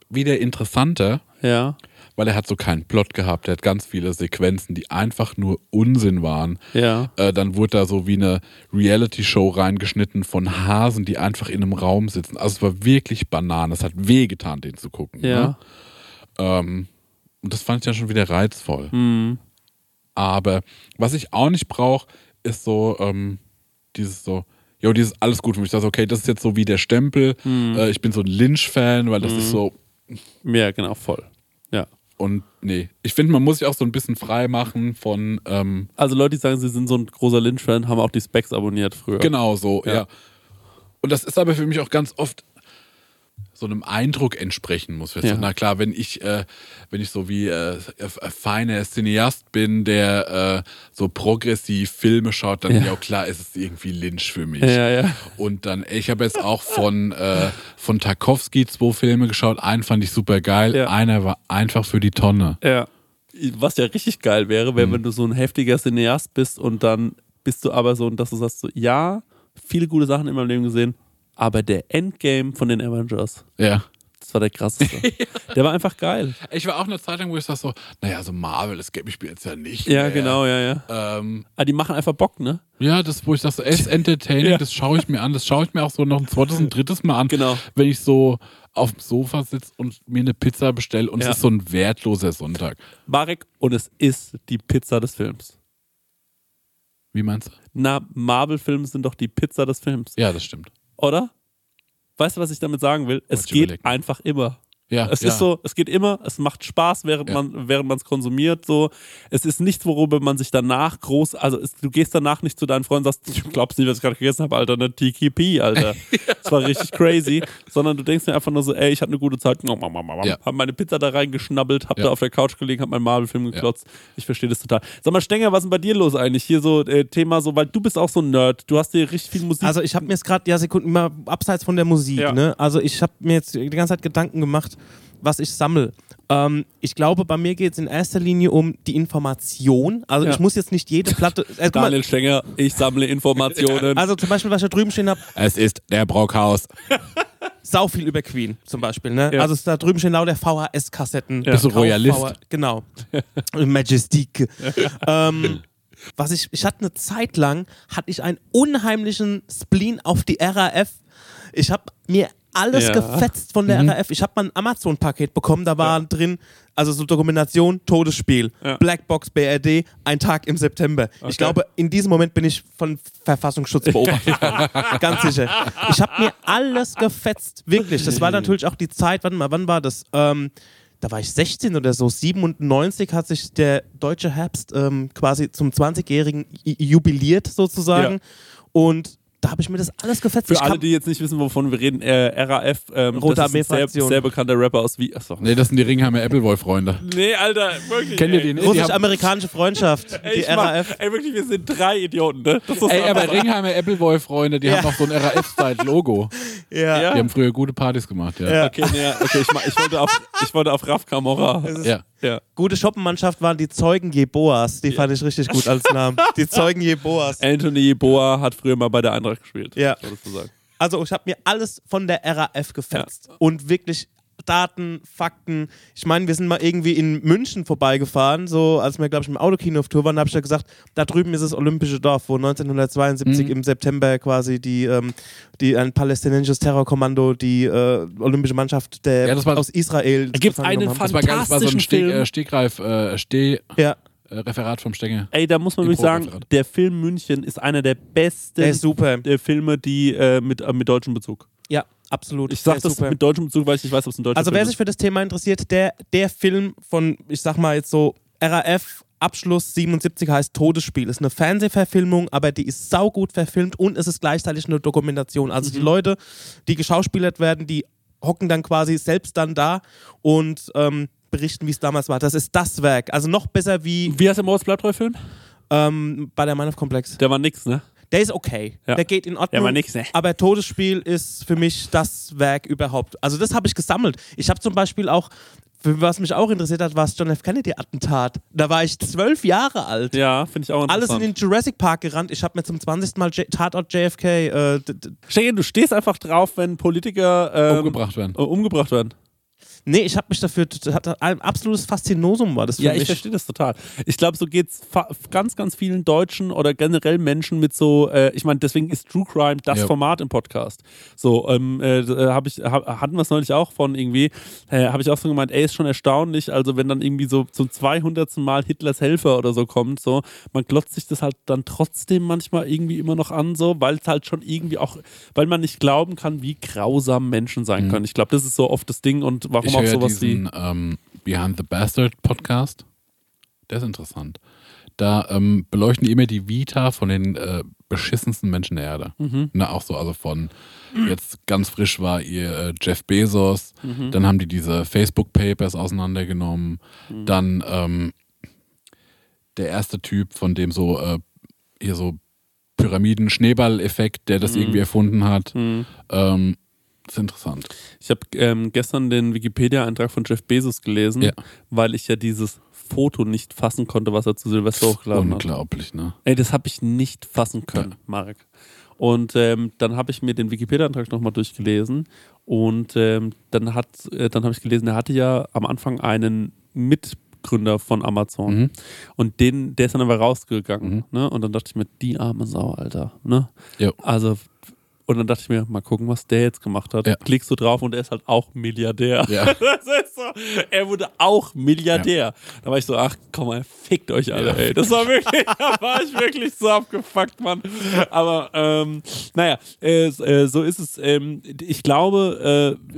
wieder interessanter, Ja. weil er hat so keinen Plot gehabt. Er hat ganz viele Sequenzen, die einfach nur Unsinn waren. Ja. Äh, dann wurde da so wie eine Reality-Show reingeschnitten von Hasen, die einfach in einem Raum sitzen. Also es war wirklich Banane. Es hat wehgetan, den zu gucken. Ja. Ne? Ähm, und das fand ich dann schon wieder reizvoll. Hm. Aber was ich auch nicht brauche, ist so ähm, dieses so, jo, dieses alles gut für mich. Ich sage, okay, das ist jetzt so wie der Stempel. Hm. Äh, ich bin so ein Lynch-Fan, weil das ist so. Ja, genau, voll. Ja. Und nee, ich finde, man muss sich auch so ein bisschen frei machen von ähm, Also Leute, die sagen, sie sind so ein großer Lynch-Fan, haben auch die Specs abonniert früher. genau so, Ja. ja. Und das ist aber für mich auch ganz oft so einem Eindruck entsprechen muss. Ja. Na klar, wenn ich, äh, wenn ich so wie äh, ein feiner Cineast bin, der äh, so progressiv Filme schaut, dann Ja. ja, klar ist es irgendwie Lynch für mich. Ja, ja. Und dann, ich habe jetzt auch von, äh, von Tarkovsky zwei Filme geschaut. Einen fand ich super geil, Ja. einer war einfach für die Tonne. Ja. Was ja richtig geil wäre, Mhm. wäre, wenn du so ein heftiger Cineast bist und dann bist du aber so, dass du sagst so, ja, viele gute Sachen in meinem Leben gesehen, aber der Endgame von den Avengers, Ja. das war der krasseste. Der war einfach geil. Ich war auch eine Zeit lang, wo ich sag so, naja, so Marvel, das gebe ich mir jetzt ja nicht. Ja, mehr. genau, ja, ja. Ähm, Aber die machen einfach Bock, ne? ja, das, wo ich so, ey, ist entertaining, Ja. das schaue ich mir an. Das schaue ich mir auch so noch ein zweites und drittes Mal an. Genau. Wenn ich so auf dem Sofa sitze und mir eine Pizza bestelle und Ja. es ist so ein wertloser Sonntag. Marek, und es ist die Pizza des Films. Wie meinst du? Na, Marvel-Filme sind doch die Pizza des Films. Ja, das stimmt. Oder? Weißt du, was ich damit sagen will? Es geht einfach immer. Ja, Es ja. ist so, es geht immer, es macht Spaß, während Ja. man, während man es konsumiert. So, es ist nichts, worüber man sich danach groß, also es, du gehst danach nicht zu deinen Freunden und sagst, du glaubst nicht, was ich gerade gegessen habe, Alter, eine TKP, Alter. Das war richtig crazy. Sondern du denkst dir einfach nur so, ey, ich hatte eine gute Zeit, Ja. hab meine Pizza da reingeschnabbelt, hab Ja. da auf der Couch gelegen, hab meinen Marvel-Film geklotzt. Ich verstehe das total. Sag mal, Stenger, was ist denn bei dir los eigentlich? Hier so äh, Thema so, weil du bist auch so ein Nerd. Du hast dir richtig viel Musik. Also ich habe mir jetzt gerade, ja Sekunden, mal abseits von der Musik, Ja. ne? Also ich habe mir jetzt die ganze Zeit Gedanken gemacht, was ich sammle. Ähm, ich glaube, bei mir geht es in erster Linie um die Information. Also Ja. ich muss jetzt nicht jede Platte. Äh, Daniel Stenger, ich sammle Informationen. also zum Beispiel, was ich da drüben stehen habe, Es ist der Brockhaus. sau viel über Queen zum Beispiel. Ne? Ja. Also da drüben stehen lauter VHS-Kassetten. Ja. Bist du Royalist? Kauf- Genau. Majestic. ähm, was ich, ich hatte eine Zeit lang, hatte ich einen unheimlichen Spleen auf die RAF. Ich habe mir alles Ja. gefetzt von der Mhm. RAF. Ich habe mal ein Amazon-Paket bekommen, da war drin, also so Dokumentation, Todesspiel, Ja. Blackbox BRD, ein Tag im September. Ich glaube, in diesem Moment bin ich von Verfassungsschutz beobachtet. Ganz sicher. Ich habe mir alles gefetzt, wirklich. Das war natürlich auch die Zeit, warte mal, wann war das? Ähm, da war ich 16 oder so, 97 hat sich der deutsche Herbst ähm, quasi zum 20-jährigen i- jubiliert sozusagen. Ja. Und da habe ich mir das alles gefetzt. Für Ich alle, die jetzt nicht wissen, wovon wir reden, äh, RAF, ähm, Rote das ist ein sehr, sehr bekannter Rapper aus Wien. Achso. Nee, das sind die Ringheimer Appleboy-Freunde. Nee, Alter, wirklich. Kennt ihr die nicht? Russisch-amerikanische Freundschaft, Ey, die ich mach, RAF. ey, wirklich, wir sind drei Idioten, ne? Das ist Ey, aber Ringheimer Appleboy-Freunde, die Ja. haben auch so ein RAF-Style-Logo. Ja. Ja? Die haben früher gute Partys gemacht, ja. Ja. Okay, nee, ja, okay ich, ich, wollte auf, ich wollte auf Raf Kamora. Ja. Ja. Gute Shoppenmannschaft waren die Zeugen Jeboas. Die fand ich richtig gut als Namen. Die Zeugen Jeboas. Anthony Boa hat früher mal bei der Eintracht gespielt. Ja. Wolltest du sagen. Also ich habe mir alles von der RAF gefetzt. Und wirklich Daten, Fakten. Ich meine, wir sind mal irgendwie in München vorbeigefahren, so als wir, glaube ich, im Autokino auf Tour waren, da habe ich ja gesagt, da drüben ist das Olympische Dorf, wo 1972 im September quasi die, ähm, die ein palästinensisches Terrorkommando die äh, olympische Mannschaft der, Ja, das war- aus Israel Da gibt's gefangen einen haben. Das war, ganz, war so ein Fantastischen Steg, Film. äh, Stegreif, äh, Steh, Ja, äh, Referat vom Stenge. Ey, da muss man wirklich sagen, der Film München ist einer der besten der ist super. äh, Filme, die äh, mit, äh, mit deutschem Bezug. Ja, absolut. Ich sag Der ist das super. mit deutschem Bezug, weil ich nicht weiß, ob es ein deutscher Also Film wer sich für das Thema interessiert, der, der Film von, ich sag mal jetzt so, RAF Abschluss 77 heißt Todesspiel. Ist eine Fernsehverfilmung, aber die ist saugut verfilmt und es ist gleichzeitig eine Dokumentation. Also Mhm. die Leute, die geschauspielert werden, die hocken dann quasi selbst dann da und ähm, berichten, wie es damals war. Das ist das Werk. Also noch besser wie Wie heißt der Moritz Bleibtreu-Film? ähm, bei der Meinhof Komplex. Der war nix, ne? Der ist okay. Ja. Der geht in Ordnung. Der war nix, ne? Aber Todesspiel ist für mich das Werk überhaupt. Also das habe ich gesammelt. Ich habe zum Beispiel auch, für was mich auch interessiert hat, war das John F. Kennedy-Attentat. Da war ich zwölf Jahre alt. Ja, finde ich auch Alles in interessant. den Jurassic Park gerannt. Ich habe mir zum 20. Mal J Tatort JFK. Äh, dir, du stehst einfach drauf, wenn Politiker ähm, Umgebracht werden. äh, umgebracht werden. Nee, ich habe mich dafür. Das hat ein absolutes Faszinosum war das für Ja, ich mich. verstehe das total. Ich glaube, so geht's fa- ganz, ganz vielen Deutschen oder generell Menschen mit so, äh, ich meine, deswegen ist True Crime das Ja. Format im Podcast. So, ähm, äh, hab ich, hab, hatten wir es neulich auch von irgendwie, äh, habe ich auch so gemeint, ey, ist schon erstaunlich, also wenn dann irgendwie so zum 200. Mal Hitlers Helfer oder so kommt, so, man glotzt sich das halt dann trotzdem manchmal irgendwie immer noch an, so, weil es halt schon irgendwie auch, weil man nicht glauben kann, wie grausam Menschen sein können. Ich glaube, das ist so oft das Ding und warum Ich auch höre sowas wie. diesen ähm, Behind the Bastard Podcast. Der ist interessant. Da ähm, beleuchten die immer die Vita von den äh, beschissensten Menschen der Erde. Mhm. Na, auch so, also von jetzt ganz frisch war ihr äh, Jeff Bezos, Mhm. dann haben die diese Facebook Papers auseinandergenommen, Mhm. dann ähm, der erste Typ, von dem so äh, hier so Pyramiden-Schneeball-Effekt, der das Mhm. irgendwie erfunden hat. Ähm, ist interessant. Ich habe ähm, gestern den Wikipedia-Eintrag von Jeff Bezos gelesen, Ja. weil ich ja dieses Foto nicht fassen konnte, was er zu Silvester hochgeladen hat. Unglaublich, ne? Ey, das habe ich nicht fassen können, Marek. Und ähm, dann habe ich mir den Wikipedia-Eintrag nochmal durchgelesen und ähm, dann hat, äh, dann habe ich gelesen, er hatte ja am Anfang einen Mitgründer von Amazon Mhm. und den, der ist dann aber rausgegangen. Ne? Und dann dachte ich mir, die arme Sau, Alter. Ne? Jo. Also und dann dachte ich mir, mal gucken, was der jetzt gemacht hat. Ja. Klickst du drauf und er ist halt auch Milliardär. Ja. Das ist so, er wurde auch Milliardär. Da war ich so, ach komm mal, fickt euch alle, Ja. ey. Das war wirklich, da war ich wirklich so abgefuckt, Mann. Aber ähm, naja, äh, äh, so ist es. Ähm, ich glaube, äh,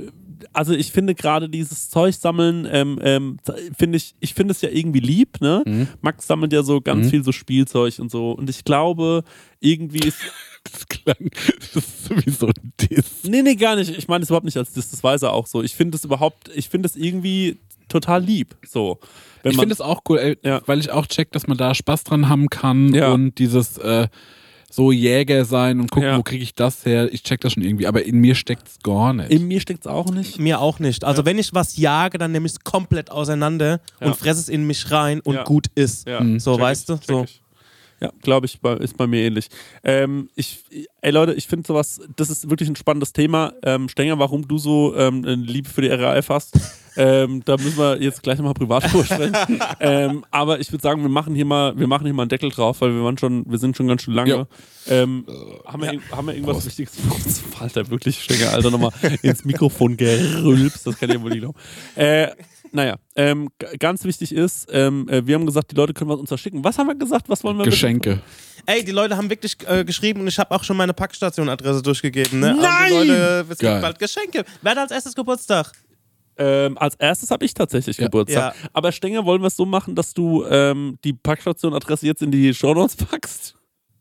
also ich finde gerade dieses Zeug sammeln, ähm, ähm, finde ich, ich finde es ja irgendwie lieb, ne? Mhm. Max sammelt ja so ganz viel so Spielzeug und so. Und ich glaube, irgendwie ist. Das klang das ist sowieso ein Diss. Nee, nee, gar nicht. Ich meine es überhaupt nicht als das, das weiß er auch so. Ich finde es überhaupt, ich finde es irgendwie total lieb. So. Ich finde es auch cool, ey, Ja. weil ich auch check, dass man da Spaß dran haben kann Ja. und dieses äh, so Jäger sein und gucken, Ja. wo kriege ich das her. Ich check das schon irgendwie, aber in mir steckt's gar nicht. in mir steckt es auch nicht. Mir auch nicht. Also wenn ich was jage, dann nehme ich es komplett auseinander Ja. und fresse es in mich rein und Ja. gut ist. Ja, So, check weißt ich, du? So. ich. Ja, glaube ich, ist bei mir ähnlich. Ähm, ich, ey Leute, ich finde sowas, das ist wirklich ein spannendes Thema. Ähm, Stenger, warum du so ähm, eine Liebe für die RAF hast, ähm, da müssen wir jetzt gleich nochmal privat sprechen. ähm, aber ich würde sagen, wir machen hier mal, wir machen hier mal einen Deckel drauf, weil wir waren schon, wir sind schon ganz schön lange. Ähm, haben, wir, haben wir irgendwas Wichtiges für uns? Alter, wirklich, Stenger, Alter, nochmal ins Mikrofon gerülpst, das kann ich ja wohl nicht glauben. Äh, naja, ähm, ganz wichtig ist, ähm, äh, wir haben gesagt, die Leute können was uns verschicken. Was haben wir gesagt? Was wollen wir bitte? Geschenke. Ey, die Leute haben wirklich äh, geschrieben und ich habe auch schon meine Packstation-Adresse durchgegeben. Ne? Also Nein! die Leute, es gibt bald Geschenke. Wer hat als erstes Geburtstag? Ähm, als erstes habe ich tatsächlich Ja. Geburtstag. Ja. Aber Stenger, wollen wir es so machen, dass du ähm, die Packstation-Adresse jetzt in die Shownotes packst?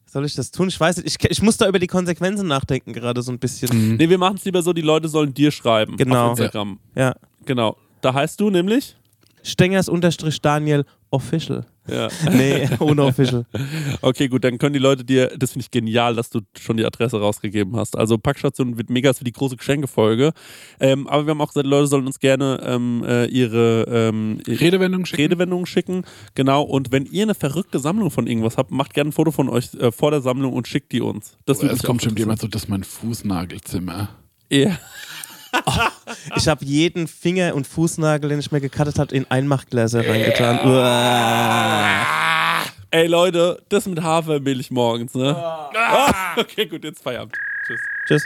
Soll ich das tun? Ich weiß nicht. Ich, ich muss da über die Konsequenzen nachdenken, gerade so ein bisschen. Nee, wir machen es lieber so, die Leute sollen dir schreiben. Genau. Auf Instagram. Ja. Genau. Da heißt du nämlich? Stengers unterstrich Daniel Official. Ja. Nee, ohne Official. Okay, gut, dann können die Leute dir, das finde ich genial, dass du schon die Adresse rausgegeben hast. Also Packstation wird mega für die große Geschenkefolge. Ähm, aber wir haben auch gesagt, Leute sollen uns gerne ähm, äh, ihre ähm, Redewendung schicken. Redewendungen schicken. Genau. Und wenn ihr eine verrückte Sammlung von irgendwas habt, macht gerne ein Foto von euch äh, vor der Sammlung und schickt die uns. Das würde es kommt schon jemand so, das ist mein Fußnagelzimmer. Ja. Ich habe jeden Finger und Fußnagel, den ich mir gecuttet habe, in Einmachgläser reingetan. Uah. Ey Leute, das mit Hafermilch morgens, ne? Ah, okay, gut, jetzt Feierabend. Tschüss. Tschüss.